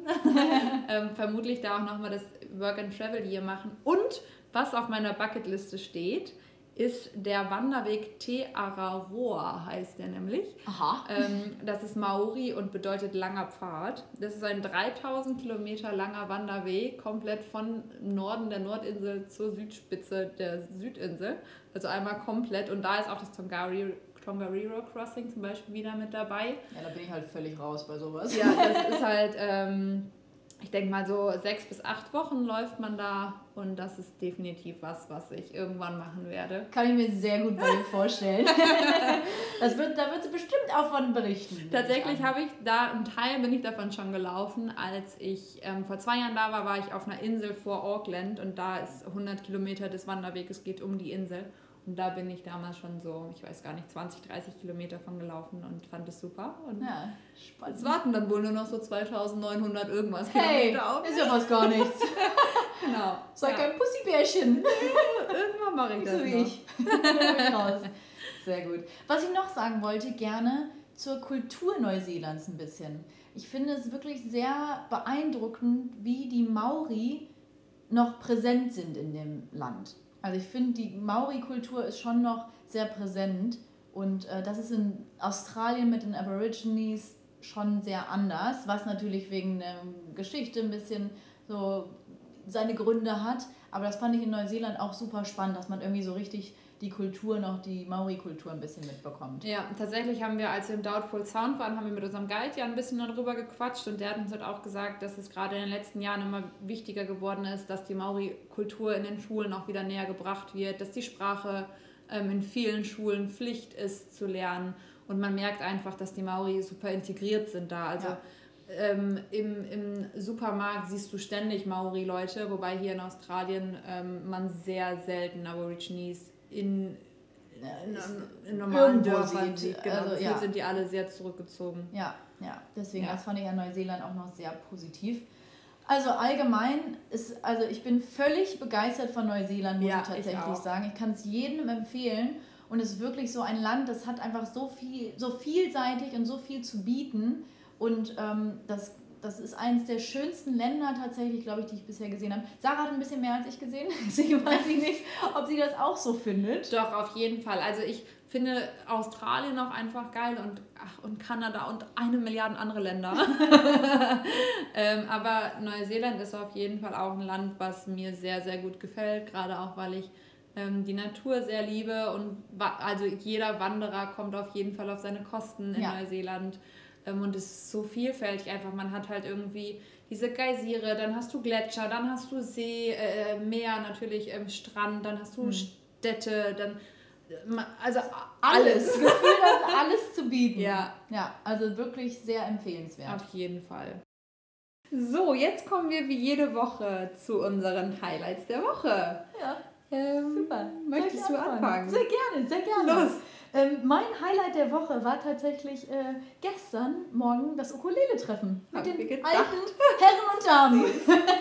S2: ähm, vermutlich da auch nochmal das Work and Travel hier machen. Und was auf meiner Bucketliste steht, ist der Wanderweg Te Araroa, heißt der nämlich.
S1: Aha.
S2: Ähm, das ist Maori und bedeutet langer Pfad. Das ist ein 3000 Kilometer langer Wanderweg, komplett von Norden der Nordinsel zur Südspitze der Südinsel. Also einmal komplett. Und da ist auch das Tongari Tongariro Crossing zum Beispiel wieder mit dabei.
S1: Ja, da bin ich halt völlig raus bei sowas.
S2: Ja, das ist halt, ähm, ich denke mal so sechs bis acht Wochen läuft man da und das ist definitiv was, was ich irgendwann machen werde.
S1: Kann ich mir sehr gut bei dir vorstellen. das wird, da wird sie bestimmt auch von berichten.
S2: Tatsächlich habe ich da, einen Teil bin ich davon schon gelaufen. Als ich ähm, vor zwei Jahren da war, war ich auf einer Insel vor Auckland und da ist 100 Kilometer des Wanderweges geht um die Insel. Und da bin ich damals schon so, ich weiß gar nicht, 20, 30 Kilometer von gelaufen und fand es super. Und ja, spannend. Es warten dann wohl nur noch so 2900 irgendwas
S1: hey, Kilometer auf. ist ja fast gar nichts.
S2: genau.
S1: Sag ja. ein Pussybärchen.
S2: Irgendwann mache ich das
S1: so wie
S2: noch.
S1: ich. Sehr gut. Was ich noch sagen wollte, gerne zur Kultur Neuseelands ein bisschen. Ich finde es wirklich sehr beeindruckend, wie die Maori noch präsent sind in dem Land. Also ich finde, die Maori-Kultur ist schon noch sehr präsent und äh, das ist in Australien mit den Aborigines schon sehr anders, was natürlich wegen der Geschichte ein bisschen so seine Gründe hat. Aber das fand ich in Neuseeland auch super spannend, dass man irgendwie so richtig die Kultur noch, die Maori-Kultur ein bisschen mitbekommt.
S2: Ja, tatsächlich haben wir, als wir im Doubtful Sound waren, haben wir mit unserem Guide ja ein bisschen darüber gequatscht und der hat uns halt auch gesagt, dass es gerade in den letzten Jahren immer wichtiger geworden ist, dass die Maori-Kultur in den Schulen auch wieder näher gebracht wird, dass die Sprache ähm, in vielen Schulen Pflicht ist zu lernen und man merkt einfach, dass die Maori super integriert sind da. Also ja. Ähm, im, Im Supermarkt siehst du ständig Maori-Leute, wobei hier in Australien ähm, man sehr selten Aborigines in, in, in normalen Dörfern sieht. Genau, also, ja. sind die alle sehr zurückgezogen.
S1: Ja, ja. Deswegen, ja. das fand ich an Neuseeland auch noch sehr positiv. Also allgemein ist, also ich bin völlig begeistert von Neuseeland, muss ja, ich tatsächlich ich sagen. Ich kann es jedem empfehlen. Und es ist wirklich so ein Land, das hat einfach so viel, so vielseitig und so viel zu bieten. Und ähm, das das ist eines der schönsten Länder tatsächlich, glaube ich, die ich bisher gesehen habe. Sarah hat ein bisschen mehr als ich gesehen, deswegen weiß ich nicht, ob sie das auch so findet.
S2: Doch, auf jeden Fall. Also ich finde Australien auch einfach geil und, ach, und Kanada und eine Milliarde andere Länder. ähm, aber Neuseeland ist auf jeden Fall auch ein Land, was mir sehr, sehr gut gefällt, gerade auch weil ich ähm, die Natur sehr liebe und also jeder Wanderer kommt auf jeden Fall auf seine Kosten in ja. Neuseeland. Ähm, und es ist so vielfältig einfach. Man hat halt irgendwie diese Geysire, dann hast du Gletscher, dann hast du See, äh, Meer natürlich, ähm, Strand, dann hast du mhm. Städte, dann äh, also alles.
S1: Gefühl, alles zu bieten.
S2: Ja.
S1: Ja, also wirklich sehr empfehlenswert.
S2: Auf jeden Fall. So, jetzt kommen wir wie jede Woche zu unseren Highlights der Woche.
S1: Ja.
S2: Ähm, Super. Möchtest du anfangen? anfangen?
S1: Sehr gerne, sehr gerne.
S2: Los.
S1: Ähm, mein Highlight der Woche war tatsächlich äh, gestern Morgen das Ukulele-Treffen mit den alten Herren und Damen.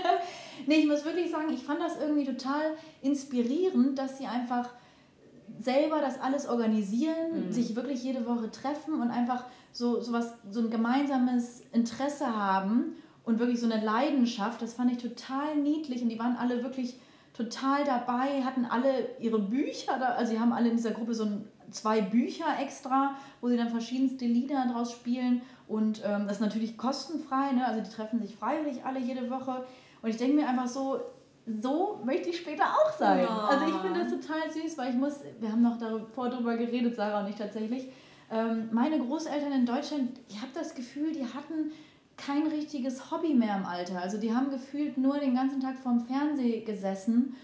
S1: nee, ich muss wirklich sagen, ich fand das irgendwie total inspirierend, dass sie einfach selber das alles organisieren, mhm. sich wirklich jede Woche treffen und einfach so, so, was, so ein gemeinsames Interesse haben und wirklich so eine Leidenschaft. Das fand ich total niedlich und die waren alle wirklich total dabei, hatten alle ihre Bücher, da, also sie haben alle in dieser Gruppe so ein zwei Bücher extra, wo sie dann verschiedenste Lieder draus spielen. Und ähm, das ist natürlich kostenfrei, ne? also die treffen sich freiwillig alle jede Woche. Und ich denke mir einfach so, so möchte ich später auch sein. Ja. Also ich finde das total süß, weil ich muss, wir haben noch davor drüber geredet, Sarah und ich tatsächlich. Ähm, meine Großeltern in Deutschland, ich habe das Gefühl, die hatten kein richtiges Hobby mehr im Alter. Also die haben gefühlt nur den ganzen Tag vorm Fernseher gesessen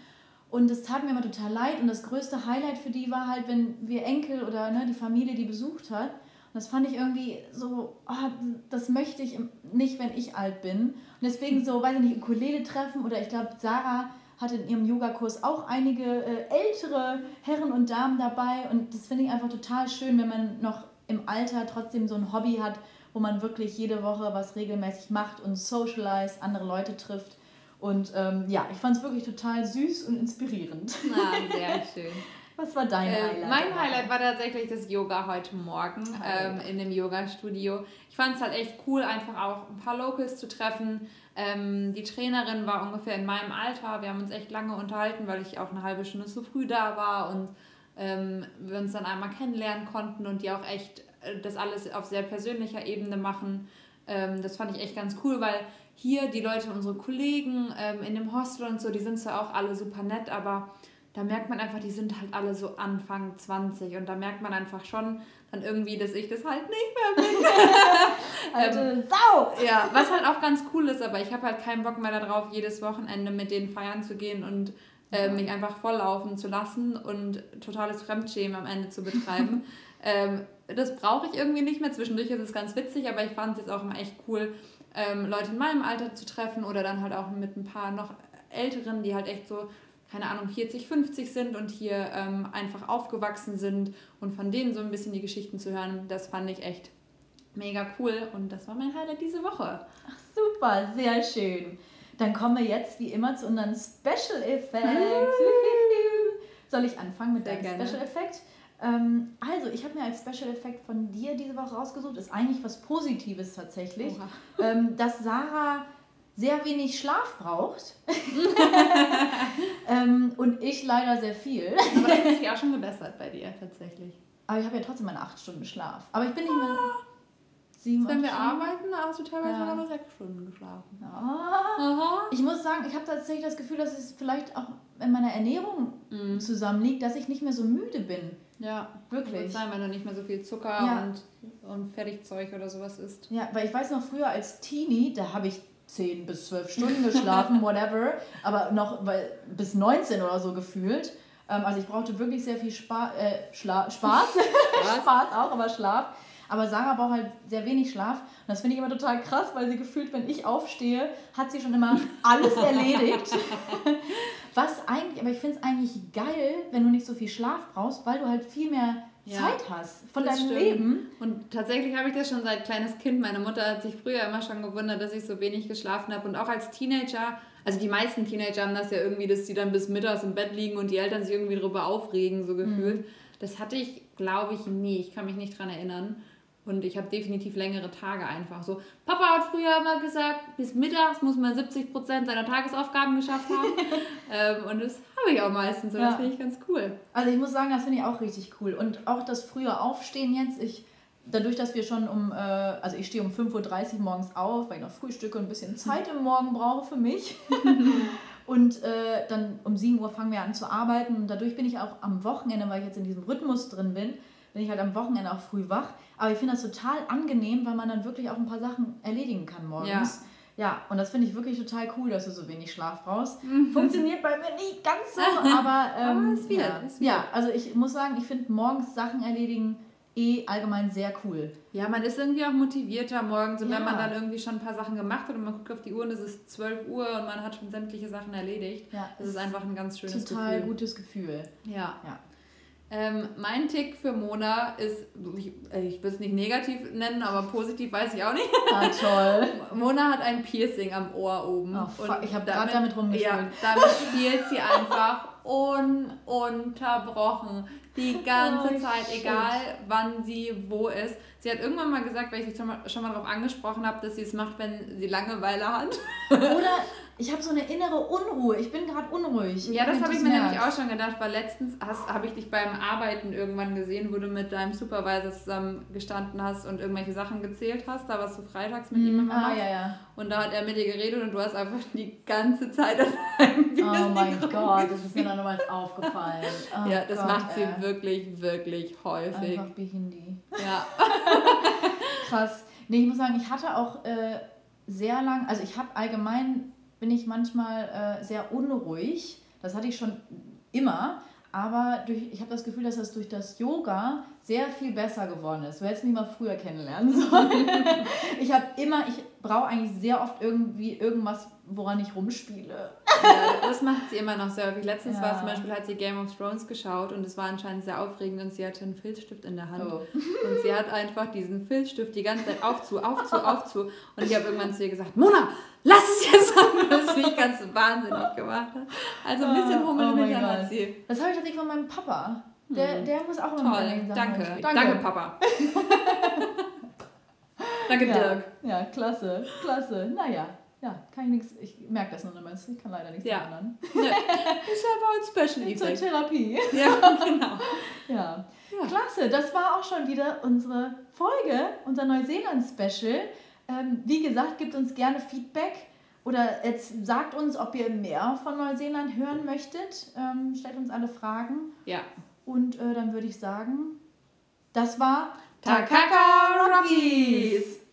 S1: und das tat mir immer total leid. Und das größte Highlight für die war halt, wenn wir Enkel oder ne, die Familie die besucht hat. Und das fand ich irgendwie so, oh, das möchte ich nicht, wenn ich alt bin. Und deswegen so, weiß ich nicht, Ukulele treffen oder ich glaube, Sarah hatte in ihrem Yogakurs auch einige äh, ältere Herren und Damen dabei. Und das finde ich einfach total schön, wenn man noch im Alter trotzdem so ein Hobby hat, wo man wirklich jede Woche was regelmäßig macht und socialize, andere Leute trifft. Und ähm, ja, ich fand es wirklich total süß und inspirierend.
S2: Ah, sehr schön.
S1: Was war dein
S2: äh,
S1: Highlight?
S2: Mein Highlight war tatsächlich das Yoga heute Morgen ähm, in dem Yoga-Studio. Ich fand es halt echt cool, einfach auch ein paar Locals zu treffen. Ähm, die Trainerin war ungefähr in meinem Alter. Wir haben uns echt lange unterhalten, weil ich auch eine halbe Stunde zu früh da war und ähm, wir uns dann einmal kennenlernen konnten und die auch echt äh, das alles auf sehr persönlicher Ebene machen. Ähm, das fand ich echt ganz cool, weil hier die Leute, unsere Kollegen ähm, in dem Hostel und so, die sind zwar auch alle super nett, aber da merkt man einfach, die sind halt alle so Anfang 20 und da merkt man einfach schon dann irgendwie, dass ich das halt nicht mehr bin. Alte ähm, Sau! Ja, was halt auch ganz cool ist, aber ich habe halt keinen Bock mehr darauf, jedes Wochenende mit denen feiern zu gehen und äh, mich einfach volllaufen zu lassen und totales Fremdschämen am Ende zu betreiben. ähm, das brauche ich irgendwie nicht mehr. Zwischendurch ist es ganz witzig, aber ich fand es jetzt auch immer echt cool, ähm, Leute in meinem Alter zu treffen oder dann halt auch mit ein paar noch Älteren, die halt echt so, keine Ahnung, 40, 50 sind und hier ähm, einfach aufgewachsen sind und von denen so ein bisschen die Geschichten zu hören, das fand ich echt mega cool und das war mein Highlight diese Woche.
S1: Ach super, sehr schön. Dann kommen wir jetzt wie immer zu unseren Special Effects. Soll ich anfangen mit deinem Special Effekt? Ähm, also, ich habe mir als Special Effekt von dir diese Woche rausgesucht, ist eigentlich was Positives tatsächlich, ähm, dass Sarah sehr wenig Schlaf braucht ähm, und ich leider sehr viel.
S2: Aber das ist ja auch schon gebessert bei dir tatsächlich.
S1: Aber ich habe ja trotzdem meine acht Stunden Schlaf. Aber ich bin nicht mehr...
S2: Sieben, Wenn wir Stunden? arbeiten, hast du teilweise ja. nur sechs Stunden geschlafen.
S1: Aha. Ich muss sagen, ich habe tatsächlich das Gefühl, dass es vielleicht auch in meiner Ernährung mm. zusammenliegt, dass ich nicht mehr so müde bin.
S2: Ja, wirklich. Wird sein, wenn du nicht mehr so viel Zucker ja. und, und Fertigzeug oder sowas isst.
S1: Ja, weil ich weiß noch früher als Teenie, da habe ich 10 bis 12 Stunden geschlafen, whatever, aber noch weil, bis 19 oder so gefühlt. Ähm, also ich brauchte wirklich sehr viel Spa äh, Schla Spaß. Spaß auch, aber Schlaf. Aber Sarah braucht halt sehr wenig Schlaf. Und das finde ich immer total krass, weil sie gefühlt, wenn ich aufstehe, hat sie schon immer alles erledigt. Was eigentlich, aber ich finde es eigentlich geil, wenn du nicht so viel Schlaf brauchst, weil du halt viel mehr ja, Zeit hast von deinem
S2: stimmt. Leben. Und tatsächlich habe ich das schon seit kleines Kind. Meine Mutter hat sich früher immer schon gewundert, dass ich so wenig geschlafen habe. Und auch als Teenager, also die meisten Teenager haben das ja irgendwie, dass sie dann bis mittags im Bett liegen und die Eltern sich irgendwie darüber aufregen, so gefühlt. Mhm. Das hatte ich, glaube ich, nie. Ich kann mich nicht dran erinnern. Und ich habe definitiv längere Tage einfach. So, Papa hat früher immer gesagt, bis mittags muss man 70 Prozent seiner Tagesaufgaben geschafft haben. ähm, und das habe ich auch meistens. Und ja. das finde ich ganz cool.
S1: Also ich muss sagen, das finde ich auch richtig cool. Und auch das frühe Aufstehen jetzt, ich, dadurch, dass wir schon um, äh, also ich stehe um 5.30 Uhr morgens auf, weil ich noch frühstücke und ein bisschen Zeit im Morgen brauche für mich. und äh, dann um 7 Uhr fangen wir an zu arbeiten. Und dadurch bin ich auch am Wochenende, weil ich jetzt in diesem Rhythmus drin bin, bin ich halt am Wochenende auch früh wach. Aber ich finde das total angenehm, weil man dann wirklich auch ein paar Sachen erledigen kann morgens. Ja. Ja, und das finde ich wirklich total cool, dass du so wenig Schlaf brauchst. Mhm. Funktioniert bei mir nicht ganz so, aber, ähm, aber es wird, ja. es wird. ja, also ich muss sagen, ich finde morgens Sachen erledigen eh allgemein sehr cool.
S2: Ja, man ist irgendwie auch motivierter morgens und ja. wenn man dann irgendwie schon ein paar Sachen gemacht hat und man guckt auf die Uhr und es ist 12 Uhr und man hat schon sämtliche Sachen erledigt. Ja. Das ist einfach ein ganz schönes
S1: Total Gefühl. Total gutes Gefühl.
S2: Ja. ja. Ähm, mein Tick für Mona ist, ich, ich will es nicht negativ nennen, aber positiv weiß ich auch nicht. Ah, toll. Mona hat ein Piercing am Ohr oben. Oh, fuck, ich habe gerade damit rumgespielt. Ja, damit spielt sie einfach ununterbrochen. Die ganze oh, Zeit, shit. egal wann sie wo ist. Sie hat irgendwann mal gesagt, weil ich sie schon mal, schon mal darauf angesprochen habe, dass sie es macht, wenn sie Langeweile hat.
S1: Oder ich habe so eine innere Unruhe. Ich bin gerade unruhig.
S2: Ja, das habe ich mir nämlich auch schon gedacht, weil letztens habe ich dich beim Arbeiten irgendwann gesehen, wo du mit deinem Supervisor zusammen gestanden hast und irgendwelche Sachen gezählt hast. Da warst du freitags mit mm, ihm immer. Ah, ja, ja. Und da hat er mit dir geredet und du hast einfach die ganze Zeit auf einem
S1: Oh mein Gott, das ist mir dann nochmals aufgefallen.
S2: Oh ja, das Gott, macht sie ey. wirklich, wirklich häufig.
S1: Einfach Behindi. Ja. Krass. Nee, ich muss sagen, ich hatte auch äh, sehr lang, also ich habe allgemein bin ich manchmal äh, sehr unruhig. Das hatte ich schon immer. Aber durch, ich habe das Gefühl, dass das durch das Yoga sehr viel besser geworden ist. Du hättest mich mal früher kennenlernen sollen. ich habe immer, ich brauche eigentlich sehr oft irgendwie irgendwas, woran ich rumspiele.
S2: Ja, das macht sie immer noch sehr häufig. Letztens ja. war zum Beispiel, hat sie Game of Thrones geschaut und es war anscheinend sehr aufregend und sie hatte einen Filzstift in der Hand. Oh. Und sie hat einfach diesen Filzstift die ganze Zeit aufzu, aufzu, aufzu. Und ich habe irgendwann zu ihr gesagt, Mona, lass es jetzt an, was mich ganz wahnsinnig gemacht hat. Also ein bisschen
S1: Hummel oh, oh hat sie. Das habe ich tatsächlich von meinem Papa. Der, hm. der muss auch immer
S2: Toll, danke. danke. Danke, Papa.
S1: danke, ja. Dirk. Ja, klasse, klasse. Naja, ja, kann ich nichts, ich merke das nur immer, ich kann leider nichts ja. ändern.
S2: Ja. Ist aber ein Special
S1: Effekt. Zur Therapie. Ja, genau. ja. ja. Klasse, das war auch schon wieder unsere Folge, unser Neuseeland-Special. Ähm, wie gesagt, gebt uns gerne Feedback oder jetzt sagt uns, ob ihr mehr von Neuseeland hören möchtet. Ähm, stellt uns alle Fragen. Ja. Und äh, dann würde ich sagen, das war Takaka Rockies.